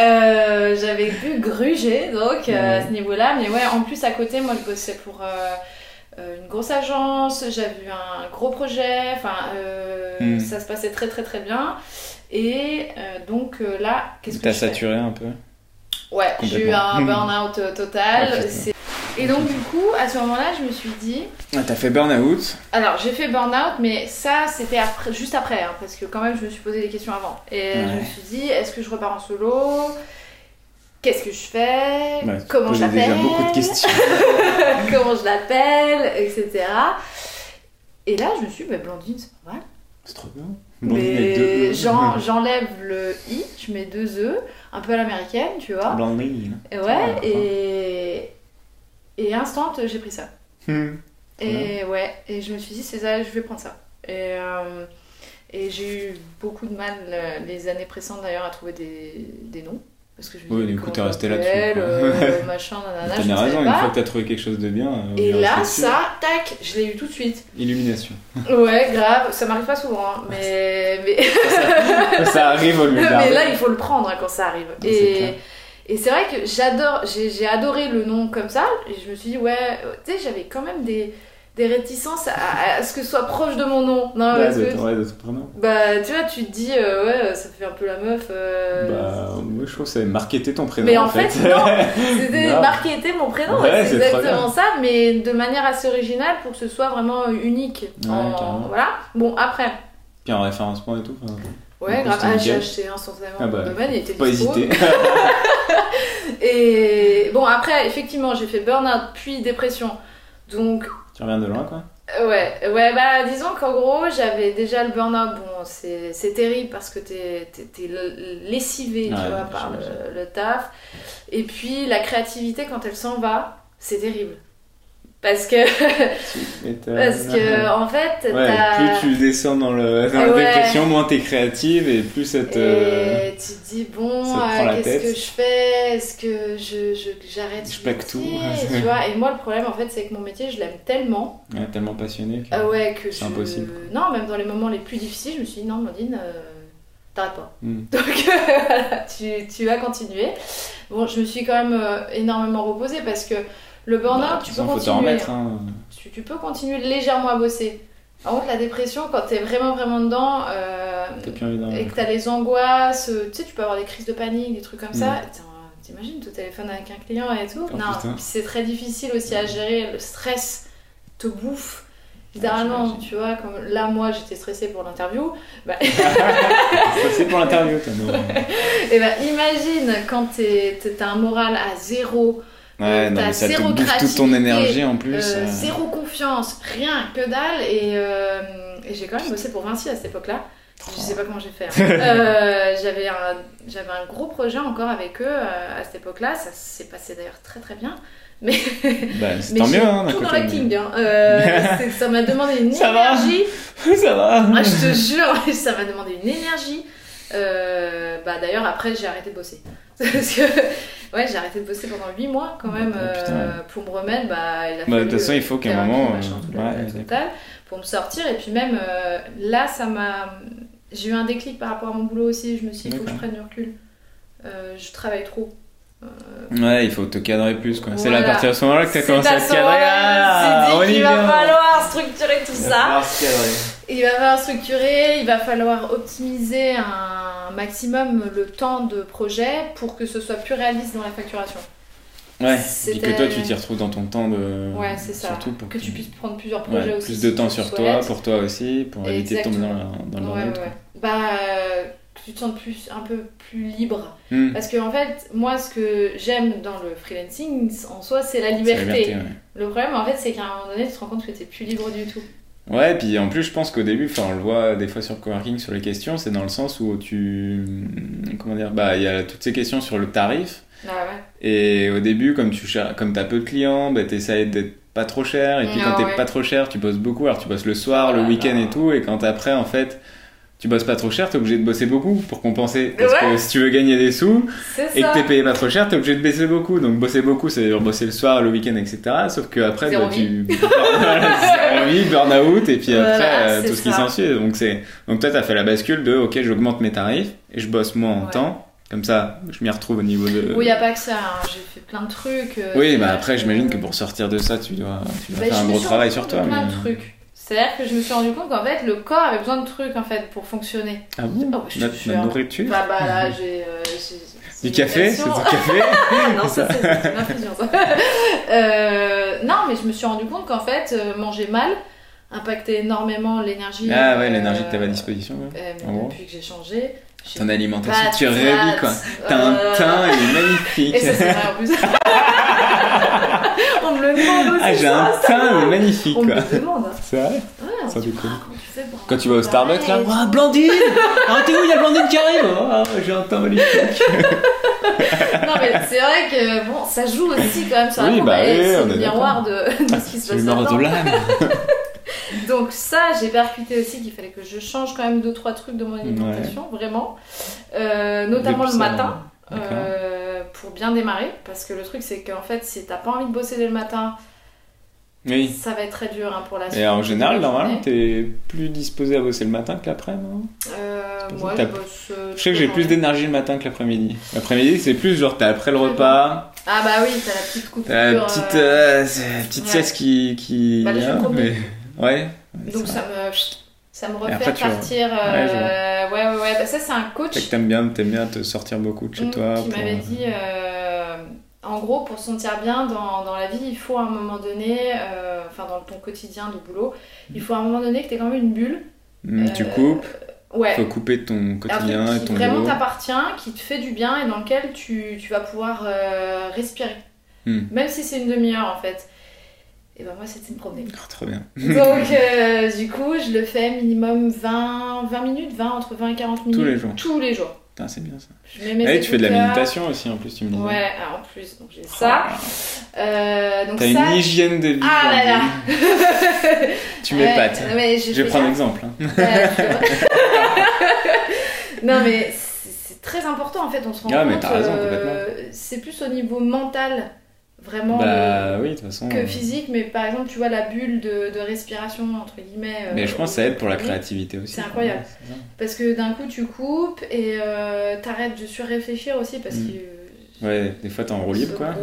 Euh, j'avais pu gruger donc euh, à ce niveau-là, mais ouais, en plus à côté, moi je bossais pour euh, une grosse agence, j'avais eu un gros projet, enfin Hmm. ça se passait très très très bien. Et donc là, qu'est-ce que je fais? saturé un peu? Ouais, j'ai eu un burn-out euh, total. Ah, et donc du coup, à ce moment-là, je me suis dit, Ah, T'as fait burn-out alors j'ai fait burn-out, mais ça c'était après, juste après, hein, parce que quand même je me suis posé des questions avant. Et je me suis dit, est-ce que je repars en solo? Qu'est-ce que je fais? Comment je posais déjà l'appelle beaucoup de questions. Comment je l'appelle Etc. Et là, je me suis dit, bah, Blandine, c'est pas mal. C'est trop bien. Mais E. j'en- j'enlève le i, je mets deux e, un peu à l'américaine, tu vois. Blondine. Et Ah, ouais, et. Et instant, j'ai pris ça. Hmm. Et ouais, et je me suis dit, c'est ça, je vais prendre ça. Et, euh, et j'ai eu beaucoup de mal euh, les années précédentes d'ailleurs à trouver des, des noms. Parce que je me Oui, du coup, t'es resté là-dessus, euh, machin, nanana, T'as bien raison, une fois que t'as trouvé quelque chose de bien. euh, Et là, ça, tac, je l'ai eu tout de suite. Illumination. Ouais, grave, ça m'arrive pas souvent, hein, mais, mais, ça arrive au lieu de mais là, il faut le prendre hein, quand ça arrive. Et, et c'est vrai que j'adore, j'ai j'ai adoré le nom comme ça, et je me suis dit, ouais, euh, tu sais, j'avais quand même des, des réticences à, à ce que ce soit proche de mon nom. Non, Ouais, parce de que, ouais, de ton prénom. bah, tu vois, tu te dis, euh, ouais, ça fait un peu la meuf. euh, Bah, moi je trouve que c'est marketer ton prénom. Mais en fait, non, c'était marketer mon prénom, Ouais, c'est exactement ça, mais de manière assez originale pour que ce soit vraiment unique. En- voilà. Bon, après, Puis en référencement et tout. enfin, ouais, grave, ah, j'ai acheté instantanément Ah bah, domaine, il était Pas dispo. hésiter. Et bon, après, effectivement, j'ai fait burn-out puis dépression. Donc, tu reviens de loin quoi. ouais, ouais, bah disons qu'en gros, j'avais déjà le burn-out. Bon, c'est terrible parce que t'es lessivé, tu vois, par le taf. Et puis, la créativité, quand elle s'en va, c'est terrible. Parce que, parce que en fait, Ouais, plus tu descends dans, le, dans la Ouais. dépression, moins t'es créative et plus cette. euh, Et tu te dis, bon, euh, qu'est-ce que je fais? Est-ce que je, je, j'arrête Je ce plaque tout. Tu vois, et moi, le problème, en fait, c'est que mon métier, je l'aime tellement. ouais, tellement passionné que. Ah ouais, que C'est je... impossible. Non, même dans les moments les plus difficiles, je me suis dit, non, Mandine, euh, t'arrêtes pas. Hmm. Donc, voilà, tu, tu vas continuer. Bon, je me suis quand même euh, énormément reposée parce que le burn-out, Bah, tu peux continuer. remettre. Hein. Tu, tu peux continuer légèrement à bosser. Par contre, la dépression, quand t'es vraiment, vraiment dedans, euh, et que t'as les angoisses, euh, tu sais, tu peux avoir des crises de panique, des trucs comme ça. En- T'imagines, tu téléphones avec un client et tout. Oh, non, c'est très difficile aussi à gérer. Le stress te bouffe. Littéralement, j'imagine. tu vois, comme là, moi, j'étais stressée pour l'interview. Bah, c'est pour l'interview, toi. non et bah, imagine quand t'as un moral à zéro, Ouais, non, T'as mais ça te zéro bouffe toute ton énergie en plus. euh, euh. zéro confiance, rien, que dalle. Et, euh, et j'ai quand même bossé pour Vinci à cette époque-là. Je sais pas comment j'ai fait. hein. Euh, j'avais un, j'avais un gros projet encore avec eux à cette époque-là. Ça s'est passé d'ailleurs très très bien. Mais, Bah, c'est mais tant mieux, hein, tout dans l'acting. Hein. Ça m'a demandé une Ça va énergie. ça va. Ah, je te jure, ça m'a demandé une énergie. Euh, bah d'ailleurs après j'ai arrêté de bosser. Parce que ouais j'ai arrêté de bosser pendant 8 mois quand même Oh, euh, pour me remettre. Bah il a Bah, de fallu, toute façon, il euh, faut qu'à un moment, machin, euh, ouais, pour me sortir. Et puis même euh, là ça m'a j'ai eu un déclic par rapport à mon boulot aussi. Je me suis dit il faut que je prenne du recul. Euh, je travaille trop Ouais, il faut te cadrer plus quoi. C'est là à Voilà. partir de ce moment-là que t'as C'est commencé à à te cadrer. Ah, on qu'il va falloir structurer tout ça. Il va falloir structurer, il va falloir optimiser un maximum le temps de projet pour que ce soit plus réaliste dans la facturation. Ouais, et que toi tu t'y retrouves dans ton temps de. Ouais, c'est ça. Surtout pour que, tu puisses prendre plusieurs projets aussi. Plus de temps sur toi, pour toi aussi, pour éviter de tomber dans, dans le Bah, que tu te sens plus, un peu plus libre. Hmm. Parce que en fait, moi ce que j'aime dans le freelancing en soi, c'est la liberté. Le problème en fait, c'est qu'à un moment donné, tu te rends compte que tu plus libre du tout. Ouais, puis en plus, je pense qu'au début, enfin, on le voit des fois sur le coworking sur les questions, c'est dans le sens où tu. Comment dire Bah, il y a toutes ces questions sur le tarif. Ah et au début, comme tu comme as peu de clients, bah, tu essaies d'être pas trop cher. Et puis quand ah t'es pas trop cher, tu bosses beaucoup. Alors tu bosses le soir, le week-end et tout. Et quand après, en fait, tu bosses pas trop cher, t'es obligé de bosser beaucoup pour compenser. Parce que si tu veux gagner des sous et que t'es payé pas trop cher, t'es obligé de baisser beaucoup. Donc bosser beaucoup, c'est bosser le soir, le week-end, etc. Sauf que après, bah, tu envie, burn out et puis après euh, tout ce qui s'ensuit. Donc c'est donc toi t'as fait la bascule de ok, j'augmente mes tarifs et je bosse moins en temps comme ça, je m'y retrouve au niveau de. Oui, il n'y a pas que ça. Hein. J'ai fait plein de trucs. Euh, oui, bah après, j'imagine que pour sortir de ça, tu dois, tu dois bah, faire un gros travail sur toi. plein de trucs. C'est-à-dire que je me suis rendu compte qu'en fait, le corps avait besoin de trucs en fait pour fonctionner. Ah bon oh, je nourriture Bah, bah là, j'ai. Euh, du café C'est du café Non, ça c'est une infusion. euh, non, mais je me suis rendu compte qu'en fait, euh, manger mal impactait énormément l'énergie. Ah ouais, l'énergie que tu avais à disposition. depuis que j'ai changé. Ton alimentation, tu rêves quoi. T'as un euh, teint, il est magnifique. Et ça, c'est vrai en plus. On me le demande aussi. Ah, j'ai un teint, il est magnifique On quoi. me le demande. C'est vrai Ouais, ça. Quand tu vas au Starbucks là, oh, Blandine Ah, t'es où Il y a Blandine qui arrive oh, J'ai un teint magnifique. non, mais c'est vrai que bon, ça joue aussi quand même sur la oui, bah, oui, C'est le miroir de, de ce qui se passe. C'est le miroir de l'âme. Donc ça, j'ai percuté aussi qu'il fallait que je change quand même deux trois trucs de mon alimentation, vraiment, euh, notamment le matin. Euh, pour bien démarrer, parce que le truc c'est qu'en fait, si t'as pas envie de bosser dès le matin, oui. Ça va être très dur hein, pour la suite. Et en général, normalement, t'es plus disposé à bosser le matin que l'après-midi, euh, Moi, je bosse. Euh, je sais que j'ai plus d'énergie le matin que l'après-midi. L'après-midi, c'est plus genre, t'es après le repas. Ah bah oui, t'as la petite coupure. la petite, petite sieste qui. qui... Bah, mais... Ouais. Donc ça me, ça me refait partir. Euh, ouais, ouais, ouais, Bah, ça, c'est un coach. que t'aimes bien, aimes bien te sortir beaucoup de chez mm, toi. Qui m'avait euh, dit. Euh, en gros, pour se sentir bien dans, dans, la vie, il faut à un moment donné, enfin dans ton quotidien de boulot, il faut à un moment donné que tu aies quand même une bulle. Mm, tu coupes. Ouais. Faut couper ton quotidien et ton qui vraiment t'appartient, qui te fait du bien et dans lequel tu, tu vas pouvoir respirer. Mm. Même si c'est une demi-heure en fait. Et ben moi, c'était une promenade. Oh, trop bien. Donc, euh, du coup, je le fais minimum 20, 20 minutes, 20, entre 20 et 40 minutes. Tous les jours. Tous les jours. c'est bien ça. Je mets mes tu fais de la méditation aussi en plus, tu me disais. Ouais, en plus, donc j'ai ça. Euh, T'as une hygiène de vie. Ah là là Tu m'épates. Je, je vais prendre exemple. Hein. non, mais c'est très important en fait, on se rend ah, compte. Euh, c'est plus au niveau mental vraiment bah, oui, de façon, que euh, physique mais par exemple tu vois la bulle de, de respiration entre guillemets mais je pense que ça aide pour la créativité aussi. c'est incroyable. Parce que d'un coup tu coupes et euh, t'arrêtes de surréfléchir aussi parce mm. que ouais des fois t'es en roue libre quoi.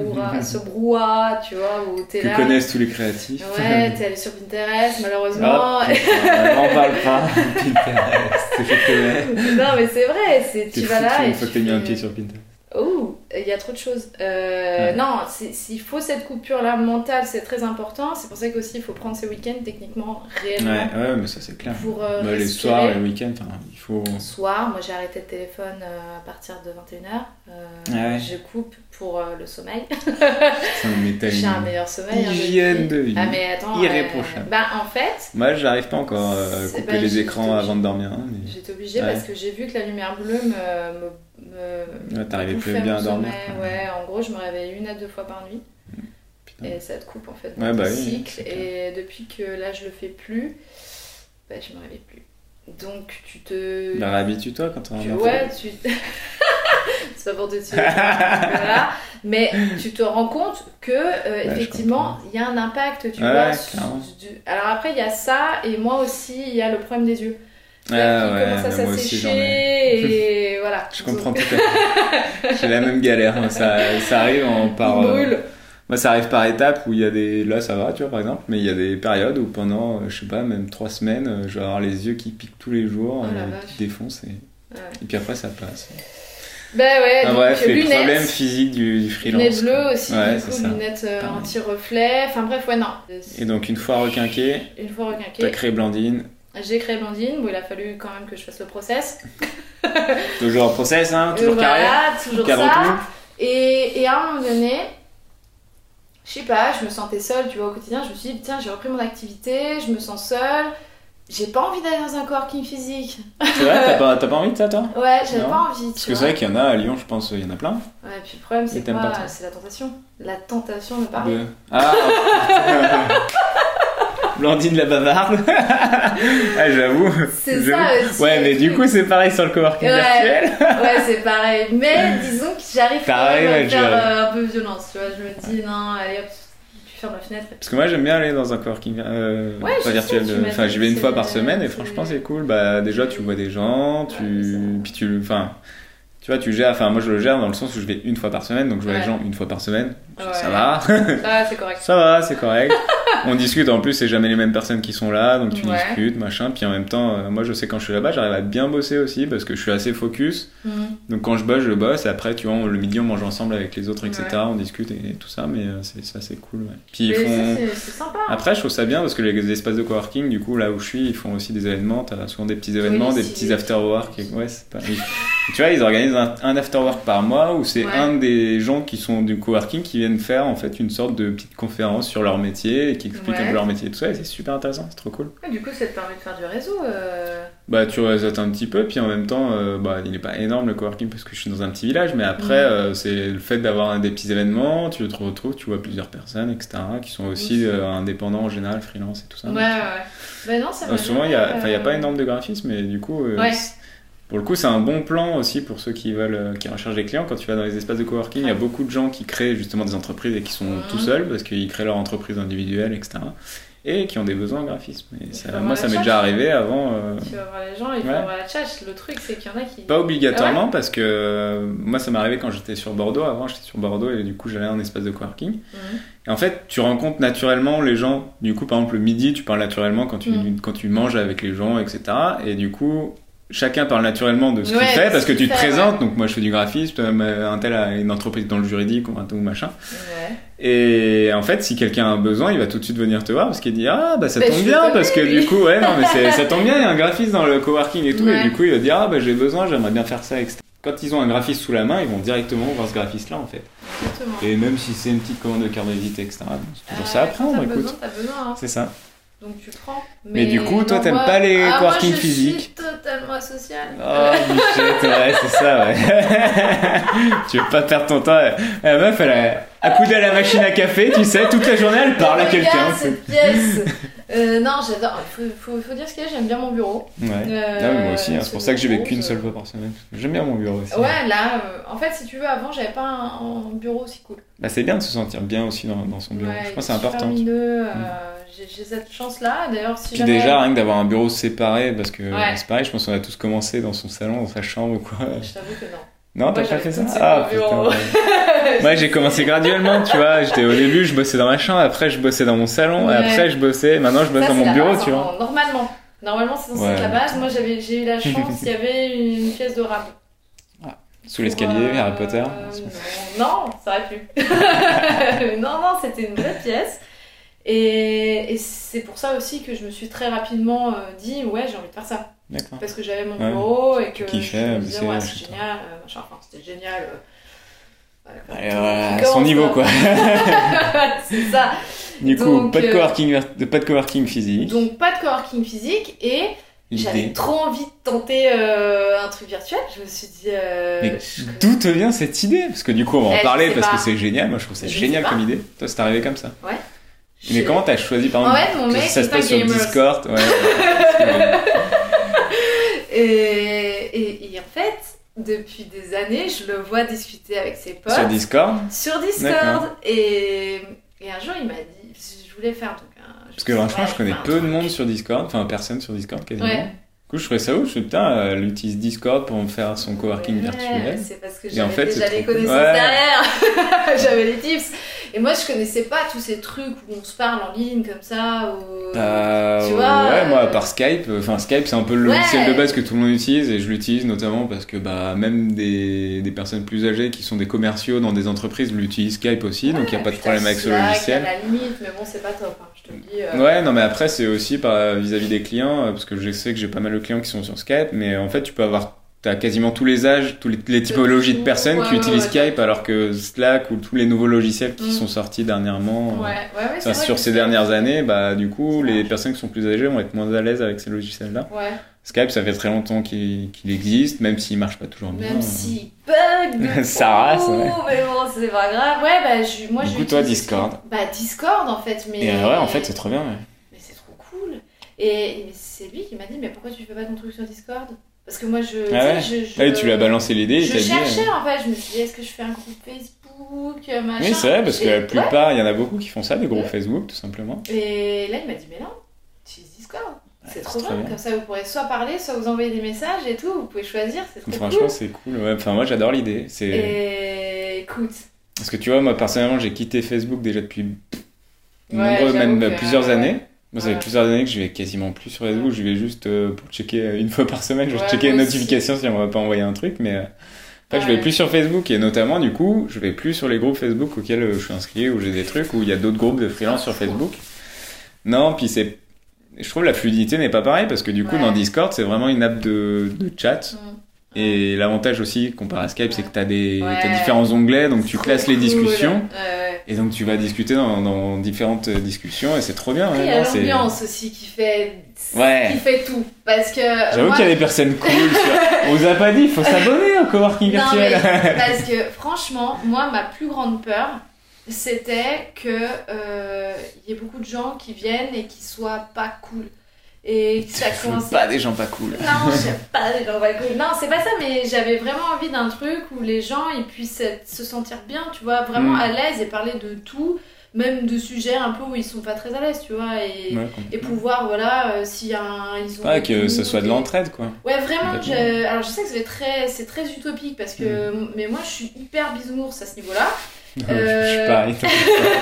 ce brouhaha tu vois où t'es là. connaissent tous les créatifs. Ouais t'es allé sur Pinterest malheureusement. On parle pas. Pinterest non mais c'est vrai tu vas là une fois que t'as mis un pied sur Pinterest il y a trop de choses. Euh, Non, s'il faut cette coupure-là mentale, c'est très important. C'est pour ça qu'aussi il faut prendre ses week-ends techniquement réellement. Ouais, ouais mais ça c'est clair. Pour, euh, bah, les soirs, les week-ends, il faut. Soir, moi j'ai arrêté le téléphone euh, à partir de 21h. Euh, je coupe pour le sommeil. j'ai un meilleur sommeil. Hein, Hygiène de vie. Ah, mais attends. Irréprochable. bah, en fait. Moi j'arrive pas encore à couper bah, les écrans avant de dormir. Hein, mais... J'étais obligée parce que j'ai vu que la lumière bleue me, me me. T'arrivais plus bien à dormir. Ouais, en gros, je me réveille une à deux fois par nuit. Et ça te coupe en fait ouais, bah cycle. et depuis que là je le fais plus, bah, je me réveille plus. Donc tu te. Bah réhabitue-toi quand t'es en Ouais, tu. C'est pas pour te tuer. Mais tu te rends compte que euh, effectivement il y a un impact, tu vois. Alors après il y a ça et moi aussi il y a le problème des yeux. Ah ouais, commence à s'assécher et voilà. Je comprends tout à fait. J'ai la même galère, ça, ça arrive, part. brûle. moi, ça arrive par étapes où il y a des. Là, ça va, tu vois, par exemple, mais il y a des périodes où pendant, euh, je sais pas, même trois semaines, euh, je vais avoir les yeux qui piquent tous les jours, Oh euh, qui défoncent, et... et puis après, ça passe. Bah ouais, Ah, donc bref, les lunettes. problèmes physiques du, du freelance. Lunettes bleues aussi, Ouais, du coup, lunettes euh, anti-reflet. Enfin bref, ouais, non. Et donc, une fois requinqué, Une fois t'as requinqué, créé Blandine. J'ai créé Blandine. Bon, il a fallu quand même que je fasse le process. Toujours en process, hein, toujours carré. voilà, toujours Cadre ça. Et, et à un moment donné, je sais pas, je me sentais seule, tu vois, au quotidien. Je me suis dit, tiens, j'ai repris mon activité, je me sens seule. J'ai pas envie d'aller dans un coworking physique. C'est vrai, t'as pas, t'as pas envie de ça, toi? Ouais, j'avais pas envie. Parce que c'est vrai qu'il y en a à Lyon, je pense, il y en a plein. Ouais, puis le problème, c'est toi c'est la tentation. La tentation de parler. De- Ah Blandine la bavarde. ah, j'avoue. C'est ça aussi. Ouais, mais du coup, c'est pareil sur le coworking Ouais. virtuel. Ouais, c'est pareil. Mais disons que j'arrive à me faire euh, un peu violence, tu vois. Je me dis, non, allez hop, tu fermes la fenêtre. Parce que moi, j'aime bien aller dans un coworking euh, Ouais, pas virtuel. sais, de- Enfin, j'y vais une fois par semaine et franchement, c'est cool. Bah, déjà, tu vois des gens, tu. Ouais, Puis tu. Enfin. Tu vois, tu gères, enfin moi je le gère dans le sens où je vais une fois par semaine, donc je vois Ouais. les gens une fois par semaine, Ouais. ça va. Ah, c'est correct. Ça va, c'est correct. on discute, en plus, c'est jamais les mêmes personnes qui sont là, donc tu Ouais. discutes, machin. Puis en même temps, euh, moi je sais quand je suis là-bas, j'arrive à bien bosser aussi parce que je suis assez focus. Mhm. Donc quand je bosse, je bosse. Et après, tu vois, on- le midi, on mange ensemble avec les autres, etc. Ouais. On discute et, tout ça, mais euh, c'est ça, c'est cool. Puis ils font. sympa. Après, je trouve ça bien parce que les espaces de coworking, du coup, là où je suis, ils font aussi des événements. T'as souvent des petits événements, des petits after-work. et- Ouais, c'est pas. Tu vois, ils organisent un, un after-work par mois où c'est un des gens qui sont du coworking qui viennent faire en fait une sorte de petite conférence sur leur métier et qui expliquent un peu leur métier et tout ça. Et c'est super intéressant, c'est trop cool. Ouais, du coup, ça te permet de faire du réseau. euh. Bah, tu réseautes un petit peu, puis en même temps, euh, bah, il est pas énorme le coworking parce que je suis dans un petit village, mais après, euh, c'est le fait d'avoir des petits événements, tu te retrouves, tu vois plusieurs personnes, etc., qui sont aussi Oui. indépendants en général, freelance et tout ça. Ouais, Donc, ouais, ouais. Bah non, ça souvent, il y jamais, a, a pas énorme de graphisme, mais du coup, Ouais. Pour le coup, c'est un bon plan aussi pour ceux qui veulent, euh, qui recherchent des clients. Quand tu vas dans les espaces de coworking, il y a beaucoup de gens qui créent justement des entreprises et qui sont Mhm. tout seuls parce qu'ils créent leur entreprise individuelle, etc. Et qui ont des besoins en graphisme. Et ça- moi, ça m'est déjà arrivé avant. euh, Tu vas voir les gens, il faut Ouais. avoir la tchatche. Le truc, c'est qu'il y en a qui. Pas obligatoirement parce que euh, moi ça m'est arrivé quand j'étais sur Bordeaux. Avant j'étais sur Bordeaux et du coup j'allais à un espace de coworking. Mhm. Et en fait tu rencontres naturellement les gens. Du coup par exemple le midi tu parles naturellement quand tu, Mhm. quand tu manges avec les gens etc. Et du coup chacun parle naturellement de ce Ouais, qu'il fait parce ce que tu te fait, présentes. ouais. Donc moi je fais du graphisme, euh, un tel a une entreprise dans le juridique ou un tout machin. Ouais. Et en fait, si quelqu'un a un besoin, il va tout de suite venir te voir parce qu'il dit ah bah ça Bah, tombe bien parce que du coup ouais non mais ça tombe bien il y a un graphiste dans le coworking et tout et du coup il va dire ah bah j'ai besoin j'aimerais bien faire ça etc. Quand ils ont un graphiste sous la main, ils vont directement voir ce graphiste là en fait. Exactement. Et même si c'est une petite commande de carte de visite etc. C'est toujours Euh, ça à prendre écoute. hein. C'est ça. Donc tu prends. Mais du coup, toi, t'aimes pas les ah, coworking moi, je physiques suis totalement asociale. Oh Michette, ouais c'est ça ouais. tu veux pas perdre ton temps. La meuf elle a accoudé à la machine à café tu sais toute la journée elle parle à quelqu'un. cette pièce. Euh, non, j'adore. Il faut, faut, faut dire ce qu'il y a. J'aime bien mon bureau. Ouais. Euh, Non, mais moi aussi, hein, c'est ce pour ça que j'y vais qu'une seule fois par semaine. J'aime bien mon bureau aussi. Ouais, là, euh, en fait, si tu veux, avant, j'avais pas un, un bureau aussi cool. Bah, c'est bien de se sentir bien aussi dans, dans son bureau. Ouais, Je pense que c'est important. lumineux, euh, Mm. J'ai cette chance-là. D'ailleurs, si Puis jamais... déjà, rien que d'avoir un bureau séparé, parce que Ouais. c'est pareil, je pense qu'on a tous commencé dans son salon, dans sa chambre ou quoi. Je t'avoue que non. Non, t'as pas fait ça Ah putain. Moi, j'ai commencé graduellement, tu vois. J'étais au début, je bossais dans ma chambre, après, je bossais dans mon salon, et Ouais. après, je bossais. Maintenant, je bosse Ça, dans mon bureau, base, tu vois. Normalement. Normalement, c'est censé Ouais. être la base. Moi, j'avais- j'ai eu la chance, il y avait une pièce de rab. Sous l'escalier, euh, Harry Potter. Non, non, ça aurait pu. non, non, c'était une vraie pièce. Et, et c'est pour ça aussi que je me suis très rapidement euh, dit, ouais, j'ai envie de faire ça. Parce que j'avais mon Ouais. bureau et que kiffais, je me mais disais, c'est- ouais, génial, euh, machin, enfin, c'était génial. euh, voilà, voilà, à son niveau, quoi. c'est ça. Du coup, Donc, pas de coworking, pas de coworking physique. Donc, pas de coworking physique et j'avais trop envie de tenter euh, un truc virtuel. Je me suis dit. euh, Mais je- d'où te vient cette idée? Parce que du coup, on va en Eh, parler parce que c'est génial. Moi, je trouve ça Je génial comme idée. Toi, c'est arrivé comme ça. Ouais. Mais comment t'as choisi par exemple fait, mon mec ça se passe sur. Discord? Ouais. ouais. Et, et, et en fait, depuis des années, je le vois discuter avec ses potes sur Discord? Sur Discord. Et, et un jour, il m'a dit, je voulais faire donc un. Parce que franchement, je connais peu de monde sur Discord, enfin personne sur Discord quasiment. Ouais. Du coup, je trouvais ça ouf. Je me suis putain, elle utilise Discord pour faire son coworking virtuel. C'est parce que Et en j'avais fait, déjà les connaissances Ouais. derrière. j'avais les tips. Et moi, je connaissais pas tous ces trucs où on se parle en ligne comme ça. Ou... Bah, tu vois, ouais, moi, à part Skype, enfin, Skype, c'est un peu le logiciel de base que tout le monde utilise et je l'utilise notamment parce que bah, même des, des, personnes plus âgées qui sont des commerciaux dans des entreprises l'utilisent Skype aussi, donc il n'y a pas de problème avec ce logiciel. à la limite, mais bon, c'est pas top, hein, je te le dis. Euh. Ouais, non, mais après, c'est aussi vis-à-vis des clients, parce que je sais que j'ai pas mal de clients qui sont sur Skype, mais en fait, tu peux avoir T'as quasiment tous les âges, toutes les, typologies de personnes qui utilisent Skype, alors que Slack ou tous les nouveaux logiciels qui mm. sont sortis dernièrement, euh, sur ces dernières années, bah du coup, les personnes qui sont plus âgées vont être moins à l'aise avec ces logiciels-là. Skype, ça fait très longtemps qu'il existe, même s'il marche pas toujours bien. Même s'il bug. ça rase. Mais bon, c'est pas grave. Ouais, bah je, moi du coup, toi, Discord. Bah Discord en fait, mais. Et ouais, en fait, c'est trop bien. Mais c'est trop cool. Et, c'est lui qui m'a dit, mais pourquoi tu fais pas ton truc sur Discord? Parce que moi, je. Ah je, ah tu l'as balancé l'idée. Je cherchais euh, en fait, je me suis dit, est-ce que je fais un groupe Facebook machin. Oui, c'est vrai, parce que la plupart, il y en a beaucoup qui font ça, des groupes Facebook, tout simplement. Et là, il m'a dit, mais non, tu Discord. C'est trop bien, comme ça vous pourrez soit parler, soit vous envoyer des messages et tout, vous pouvez choisir, c'est trop Franchement, c'est cool, ouais. Enfin, moi j'adore l'idée. Et écoute. Parce que tu vois, moi personnellement, j'ai quitté Facebook déjà depuis nombreux, même plusieurs années. Moi, ça fait plusieurs années que je vais quasiment plus sur Facebook. Je vais juste euh, pour checker euh, une fois par semaine. Je vais checker les notifications si on va pas envoyer un truc. Mais euh, fait, je vais plus sur Facebook. Et notamment, du coup, je vais plus sur les groupes Facebook auxquels je suis inscrit, où j'ai des trucs, où il y a d'autres groupes de freelance sur Facebook. Non, puis c'est. Je trouve la fluidité n'est pas pareil parce que du coup, dans Discord, c'est vraiment une app de, de chat. Et l'avantage aussi, comparé à Skype, c'est que tu as, des, différents onglets, donc tu classes les discussions. Et donc tu vas discuter dans, différentes discussions et c'est trop bien. il y a l'ambiance aussi qui fait, qui fait tout. Parce que. J'avoue qu'il y a des personnes cool. On vous a pas dit, il faut s'abonner au coworking virtuel. parce que franchement, moi, ma plus grande peur, c'était qu'il euh, y ait beaucoup de gens qui viennent et qui soient pas cool. Et ça commence. pas des gens pas cool. Non, j'aime pas des gens pas cool. Non, c'est pas ça, mais j'avais vraiment envie d'un truc où les gens ils puissent se sentir bien, tu vois, vraiment mm. à l'aise et parler de tout, même de sujets un peu où ils sont pas très à l'aise, tu vois, et, et pouvoir, voilà, euh, s'il y a un. Ils ont que ce soit de l'entraide, quoi. Ouais, vraiment. Alors je sais que c'est très, très utopique parce que. Mm. Mais moi je suis hyper bisounours à ce niveau-là. je suis euh, pareil.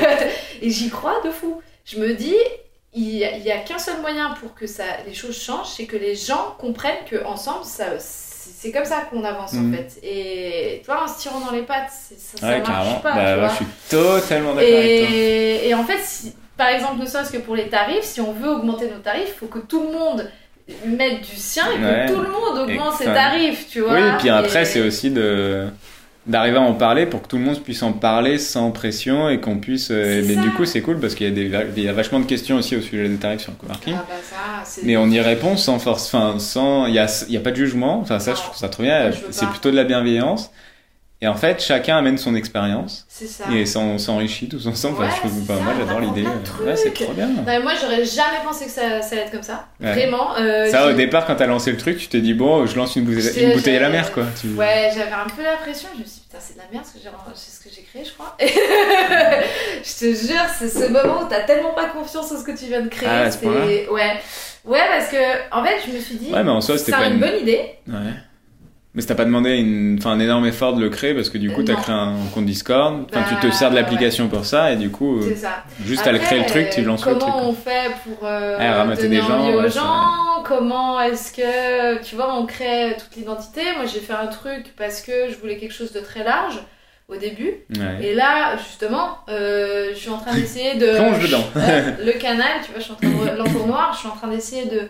et j'y crois de fou. Je me dis, il n'y a, qu'un seul moyen pour que ça, les choses changent, c'est que les gens comprennent qu'ensemble, c'est comme ça qu'on avance en mhm. fait. Et toi, en se tirant dans les pattes, ça, ne marche pas. Bah, je suis totalement d'accord avec toi. Et en fait, par exemple, ne serait-ce que pour les tarifs, si on veut augmenter nos tarifs, il faut que tout le monde mette du sien et que tout le monde augmente ses tarifs, tu vois. Oui, et puis après, c'est aussi de d'arriver à en parler pour que tout le monde puisse en parler sans pression et qu'on puisse euh, mais du coup c'est cool parce qu'il y a des il y a vachement de questions aussi au sujet des tarifs sur le coworking ah bah mais on y répond sans force enfin sans il y a il y a pas de jugement. Enfin ça je trouve ça trop bien. C'est plutôt de la bienveillance et en fait, chacun amène son expérience. C'est ça. Et on s'enrichit tous ensemble. enfin, je trouve, pas, moi, j'adore l'idée. Ouais, c'est trop bien. moi, j'aurais jamais pensé que ça, ça, allait être comme ça. Vraiment. Euh, ça, au départ, quand t'as lancé le truc, tu t'es dit, bon, je lance une, bouteille, une bouteille à la mer, quoi. Ouais, j'avais un peu la pression. Je me suis dit, putain, c'est de la merde, c'est ce que j'ai créé, je crois. je te jure, c'est ce moment où t'as tellement pas confiance en ce que tu viens de créer. Ah, ouais. Ouais, parce que, en fait, je me suis dit, c'est une bonne idée. Ouais. Mais ça t'a pas demandé une, un énorme effort de le créer parce que du coup, tu as créé un compte Discord. Enfin, tu te bah, sers de l'application pour ça et du coup, euh, juste à le créer le truc, tu lances le truc. Comment on fait pour euh, ah, donner des gens, aux gens? Comment est-ce que, tu vois, on crée toute l'identité? Moi, j'ai fait un truc parce que je voulais quelque chose de très large au début. Et là, justement, euh, je suis en train d'essayer de. Plonge dedans. le canal, tu vois, je suis en train de l'entonnoir, je suis en train d'essayer de,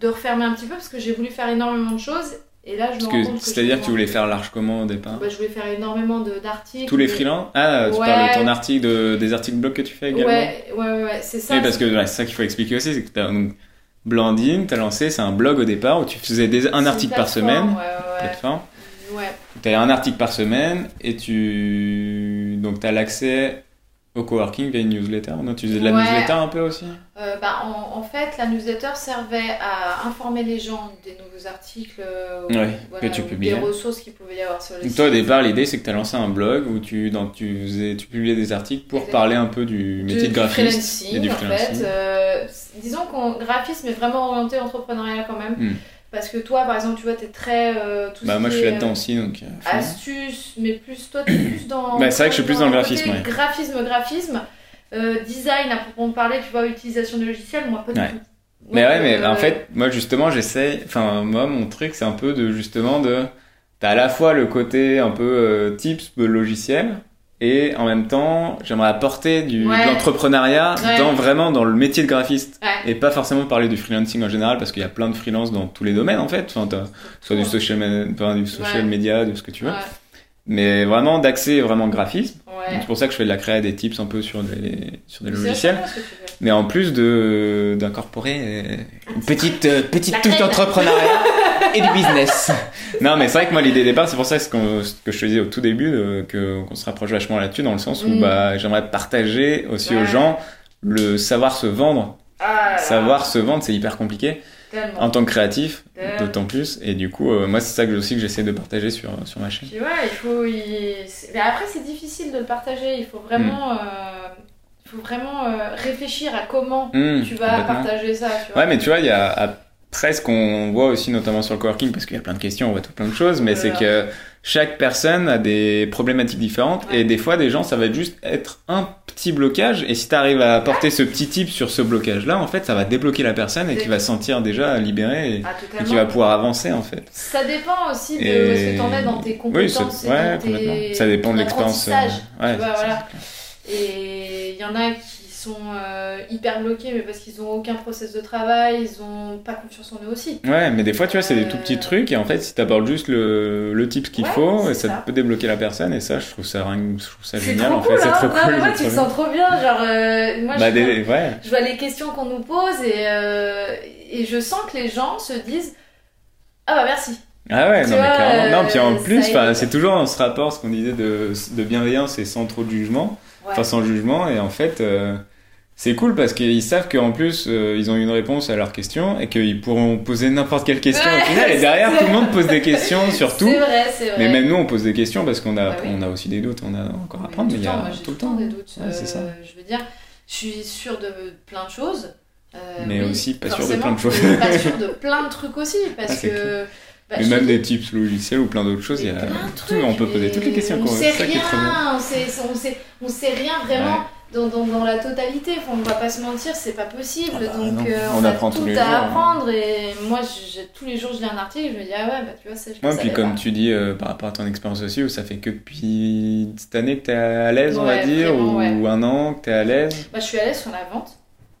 de refermer un petit peu parce que j'ai voulu faire énormément de choses et là, je me rends compte C'est-à-dire que tu voulais faire large comment au départ bah, Je voulais faire énormément d'articles. Tous les freelances Ah, tu parles de ton article, de, des articles blog que tu fais également Ouais, ouais, ouais, c'est ça. Oui, parce que c'est ça qu'il faut expliquer aussi, c'est que as, donc, Blandine, tu as lancé, c'est un blog au départ où tu faisais des, un article par semaine. Ouais, ouais, plateforme. Ouais. Tu as un article par semaine et tu. Donc tu as l'accès au coworking via une newsletter Non, tu faisais de la newsletter un peu aussi? Euh, bah, en, fait, la newsletter servait à informer les gens des nouveaux articles, euh, que tu des ressources qu'il pouvait y avoir sur le site. Toi, au départ, l'idée, c'est que tu as lancé un blog où tu, tu, faisais, tu publiais des articles pour parler un peu du métier de, graphiste. et du en fait. Euh, disons qu'on graphisme est vraiment orienté entrepreneuriat quand même. Hmm. Parce que toi, par exemple, tu vois, t'es très. Euh, tout bah, moi, je suis là-dedans aussi. Donc, astuce, mais plus. Toi, t'es plus dans. bah, c'est vrai que je suis plus dans, le graphisme. Ouais. Graphisme, graphisme. design, à proprement parler, tu vois, utilisation de logiciels, moi, pas du tout. mais ouais, mais en fait, moi, justement, j'essaie. Enfin, moi, mon truc, c'est un peu de justement de. T'as à la fois le côté un peu tips logiciel et en même temps j'aimerais apporter du, de l'entrepreneuriat dans vraiment dans le métier de graphiste. Et pas forcément parler du freelancing en général parce qu'il y a plein de freelance dans tous les domaines en fait. Enfin, soit du social, du social media de ce que tu veux. Mais vraiment d'accès vraiment graphisme. C'est pour ça que je fais de la créa des tips un peu sur des sur des logiciels. mais en plus de d'incorporer une petite euh, petite touche d'entrepreneuriat et du business. non, mais c'est vrai que moi, l'idée de départ, c'est pour ça que, que je te disais au tout début, euh, que, qu'on se rapproche vachement là-dessus, dans le sens où mm. bah, j'aimerais partager aussi aux gens le savoir se vendre. Ah savoir se vendre, c'est hyper compliqué. En tant que créatif, d'autant plus. Et du coup, euh, moi, c'est ça que aussi que j'essaie de partager sur, sur ma chaîne. ouais, il faut. Mais après, c'est difficile de le partager. Il faut vraiment. Mm. Euh, il faut vraiment réfléchir à comment mm, tu vas partager ça. Tu vois. Ouais, mais tu vois, il y a presque on voit aussi notamment sur le coworking parce qu'il y a plein de questions, on voit tout plein de choses, mais c'est que chaque personne a des problématiques différentes et des fois des gens ça va juste être un petit blocage et si tu arrives à apporter ce petit type sur ce blocage là en fait ça va débloquer la personne et qui va se sentir déjà libérée et, ah, qui va pouvoir avancer en fait. Ça dépend aussi de, ce que tu en as dans tes compétences ouais, ça dépend de l'expérience. Euh, ouais, voilà. Et il y en a qui sont euh, hyper bloqués, mais parce qu'ils ont aucun process de travail, ils ont pas confiance en eux aussi. Ouais, mais des fois, tu vois, c'est des tout petits euh, trucs, et en fait, si t'abordes juste le, le type qu'il faut, ça, peut débloquer la personne, et ça, je trouve ça, je trouve ça génial, en fait, c'est trop cool. Moi, tu te sens trop bien, genre, euh, moi, bah, je, vois, je, vois, les questions qu'on nous pose, et, et je sens que les gens se disent Ah bah merci. Ah ouais, non, mais carrément. non, puis en plus, c'est toujours dans ce rapport, ce qu'on disait de, de bienveillance et sans trop de jugement, enfin sans jugement, et en fait, c'est cool parce qu'ils savent qu'en plus euh, ils ont une réponse à leurs questions et qu'ils pourront poser n'importe quelle question au final et derrière tout le monde pose des questions sur tout. C'est vrai, c'est vrai. Mais même nous on pose des questions parce qu'on a, bah on a aussi des doutes, on a encore à apprendre. Mais, il y a tout le temps des doutes. c'est ça. Euh, je veux dire, je suis sûre de plein de choses. Euh, mais aussi pas sûre de plein de choses. pas sûre de plein de trucs aussi parce ah, que. Bah, mais même des types logiciels ou plein d'autres choses, il y a tout, on peut poser toutes les questions qu'on veut. On sait rien, on sait, on sait, on sait rien vraiment dans, dans, dans, la totalité. Enfin, on va pas se mentir, c'est pas possible. Ah bah donc euh, on, a tout à apprendre. Et moi, tous les jours, je lis un article et je me dis, ah ouais, bah tu vois, ça, je ouais, puis comme tu dis, euh, par rapport à ton expérience aussi, où ça fait que depuis cette année que tu es à l'aise, on va dire, ou, un an que tu es à l'aise? Bah, Je suis à l'aise sur la vente.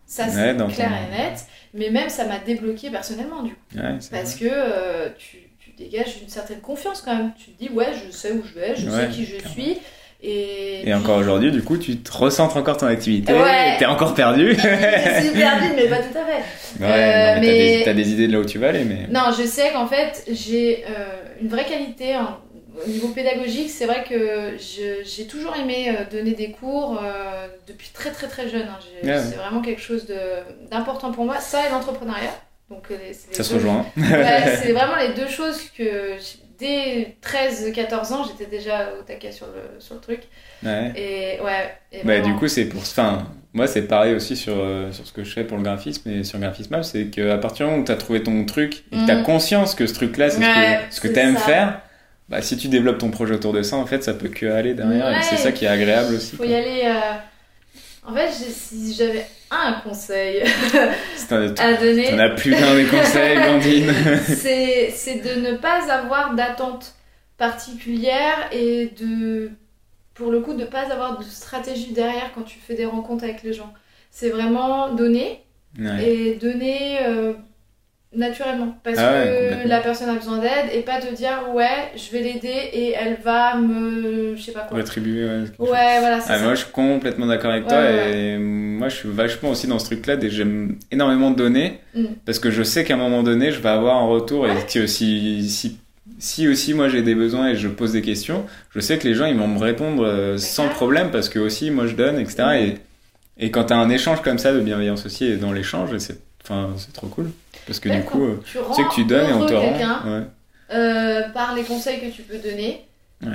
Ça, c'est clair et net. Mais même, ça m'a débloqué personnellement, du coup. Parce que euh, tu, tu, dégages une certaine confiance quand même. Tu te dis, ouais, je sais où je vais, je sais qui je suis. Et, encore aujourd'hui, du coup, tu te recentres encore ton activité, ouais. t'es encore perdu. je suis perdu, mais pas tout à fait. Ouais, euh, mais, t'as, des, idées de là où tu vas aller, mais... Non, je sais qu'en fait, j'ai euh, une vraie qualité hein. au niveau pédagogique. C'est vrai que j'ai toujours aimé euh, donner des cours euh, depuis très très très jeune. Hein. C'est vraiment quelque chose d'important pour moi. Ça et l'entrepreneuriat. Donc, ça se rejoint. c'est vraiment les deux choses que dès 13-14 ans, j'étais déjà au taquet sur le, sur le truc. Ouais. Et ouais. Et bah, du coup, c'est pour. Enfin, moi, c'est pareil aussi sur, euh, sur ce que je fais pour le graphisme et sur Graphism c'est qu'à partir du moment où tu as trouvé ton truc et que tu as mhm. conscience que ce truc-là, c'est ce que, tu aimes faire, bah, si tu développes ton projet autour de ça, en fait, ça peut que aller derrière. et c'est ça qui est agréable aussi. Il faut y aller. Euh, en fait, si j'avais un conseil à donner. T'en as plus d'un des conseils, Blandine. c'est de ne pas avoir d'attente particulière et de, pour le coup, de ne pas avoir de stratégie derrière quand tu fais des rencontres avec les gens. C'est vraiment donner et donner euh, naturellement. Parce ah que la personne a besoin d'aide et pas te dire ouais je vais l'aider et elle va me je sais pas quoi. Rétribuer ouais, ouais voilà ah, moi je suis complètement d'accord avec toi et moi je suis vachement aussi dans ce truc là j'aime énormément donner mm. parce que je sais qu'à un moment donné je vais avoir un retour et que si, si si aussi moi j'ai des besoins et je pose des questions je sais que les gens ils vont me répondre euh, sans problème parce que aussi moi je donne etc mm. et et quand tu as un échange comme ça de bienveillance aussi et dans l'échange c'est enfin c'est trop cool parce que du coup, tu, sais que tu donnes et on te rend. Euh, par les conseils que tu peux donner,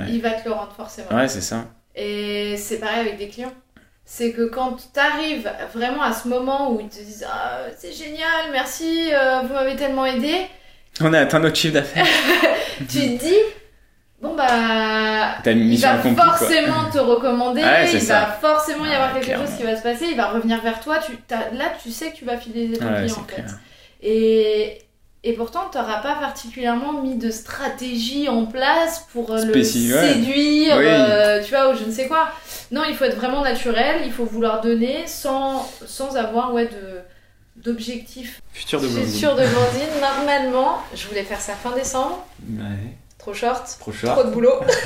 il va te le rendre forcément. Ouais, c'est ça. Et c'est pareil avec des clients. C'est que quand tu arrives vraiment à ce moment où ils te disent ah, c'est génial, merci, euh, vous m'avez tellement aidé, On a atteint notre chiffre d'affaires. tu te dis, bon bah, il va forcément te recommander, il va forcément y avoir quelque chose qui va se passer, il va revenir vers toi. Tu, là, tu sais que tu vas fidéliser ton client en fait. Et, et pourtant, tu n'auras pas particulièrement mis de stratégie en place pour euh, le séduire, euh, tu vois, ou je ne sais quoi. Non, il faut être vraiment naturel, il faut vouloir donner sans, sans avoir ouais, de d'objectifs futur de Blondine. Futur de Blondine. Normalement, je voulais faire ça fin décembre. Ouais. Trop short. Trop short. Trop de boulot.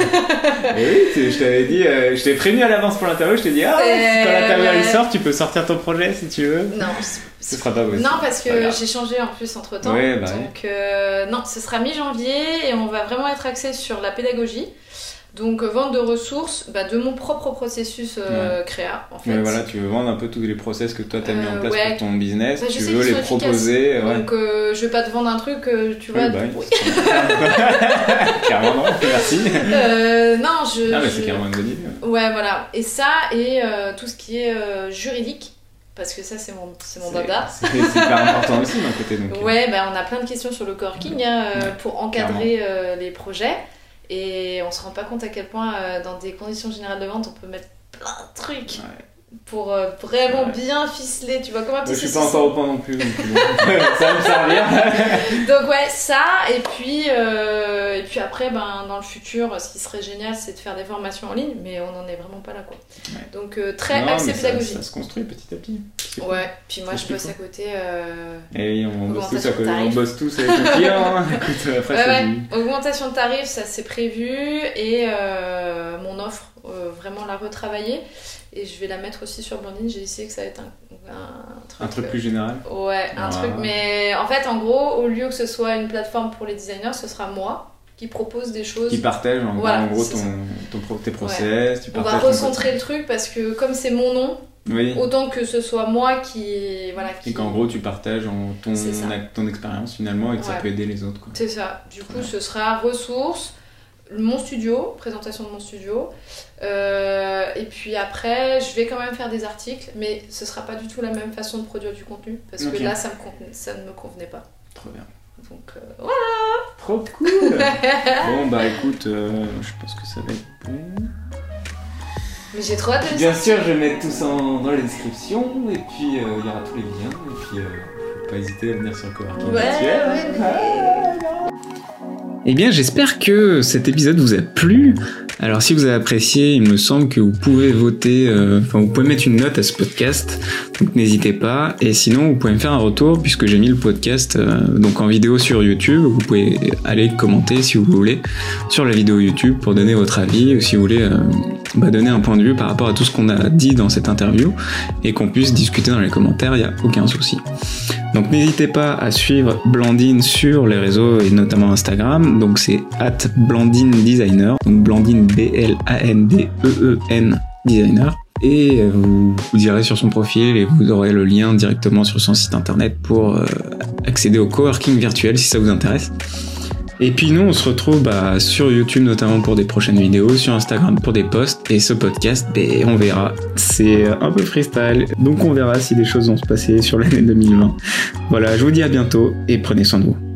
Et oui, je t'avais dit, euh, je t'ai prévenu à l'avance pour l'interview, je t'ai dit, ah, quand l'interview elle sort, tu peux sortir ton projet si tu veux. Non, ce sera pas possible. Non, parce que j'ai changé en plus entre temps. Ouais, bah donc, euh, non, ce sera mi-janvier et on va vraiment être axé sur la pédagogie. Donc euh, vente de ressources bah, de mon propre processus euh, créa en fait. voilà, tu veux vendre un peu tous les process que toi tu as mis en place pour ton business, bah, tu veux les proposer. Donc je vais pas te vendre un truc, tu vois. Bah, oui. carrément non, merci. non, je. Ah mais c'est carrément une bonne idée. Ouais voilà, et ça et tout ce qui est juridique parce que ça c'est mon, c'est mon dada. C'est hyper important aussi d'un côté. Donc. Ouais, bah, on a plein de questions sur le coworking hein, pour encadrer euh, les projets et on se rend pas compte à quel point euh, dans des conditions générales de vente on peut mettre plein de trucs pour euh, vraiment bien ficeler, tu vois, comme un petit Je suis pas encore au point non plus, ça va me servir. donc ouais, ça, et puis, euh, et puis après, ben, dans le futur, ce qui serait génial, c'est de faire des formations en ligne, mais on n'en est vraiment pas là, quoi. Donc très axé pédagogique. Ça, se construit petit à petit. Ouais, puis moi je bosse à côté. et eh oui, on, bosse tous, à côté, on bosse tous avec le client. Hein. Écoute, après, ouais, ouais. Augmentation de tarifs, ça c'est prévu, et mon offre, vraiment la retravailler. Et je vais la mettre aussi sur Blondine. J'ai essayé que ça va être un, un truc. Un truc plus général Ouais, un truc. Mais en fait, en gros, au lieu que ce soit une plateforme pour les designers, ce sera moi qui propose des choses. Qui partage en, gros ton, ton, tes process. Tu On va recentrer le truc parce que comme c'est mon nom, Autant que ce soit moi qui. Voilà, Et qu'en gros, tu partages en ton, ton expérience finalement et que ça peut aider les autres. C'est ça. Du coup, ce sera ressources, mon studio, présentation de mon studio. Euh, et puis après, je vais quand même faire des articles, mais ce sera pas du tout la même façon de produire du contenu, parce que là, ça, me ça ne me convenait pas. Trop bien. Donc euh, voilà Trop cool Bon bah écoute, euh, je pense que ça va être bon. Mais j'ai trop hâte de Bien sûr, je vais mettre tout ça dans la description, et puis il y aura tous les liens, et puis faut pas hésiter à venir sur le coworking ouais, Ouais, eh bien, j'espère que cet épisode vous a plu. Alors, si vous avez apprécié, il me semble que vous pouvez voter, euh, enfin, vous pouvez mettre une note à ce podcast. Donc, n'hésitez pas. Et sinon, vous pouvez me faire un retour puisque j'ai mis le podcast euh, donc en vidéo sur YouTube. Vous pouvez aller commenter si vous voulez sur la vidéo YouTube pour donner votre avis ou si vous voulez euh, bah, donner un point de vue par rapport à tout ce qu'on a dit dans cette interview et qu'on puisse discuter dans les commentaires. Il n'y a aucun souci. Donc n'hésitez pas à suivre Blandine sur les réseaux et notamment Instagram. Donc c'est at Blandine Designer. Donc Blandine B-L-A-N-D-E-E-N Designer. Et vous, vous direz sur son profil et vous aurez le lien directement sur son site internet pour euh, accéder au coworking virtuel si ça vous intéresse. Et puis nous, on se retrouve bah, sur YouTube notamment pour des prochaines vidéos, sur Instagram pour des posts, et ce podcast, ben, on verra. C'est un peu freestyle, donc on verra si des choses vont se passer sur l'année 2020. Voilà, je vous dis à bientôt et prenez soin de vous.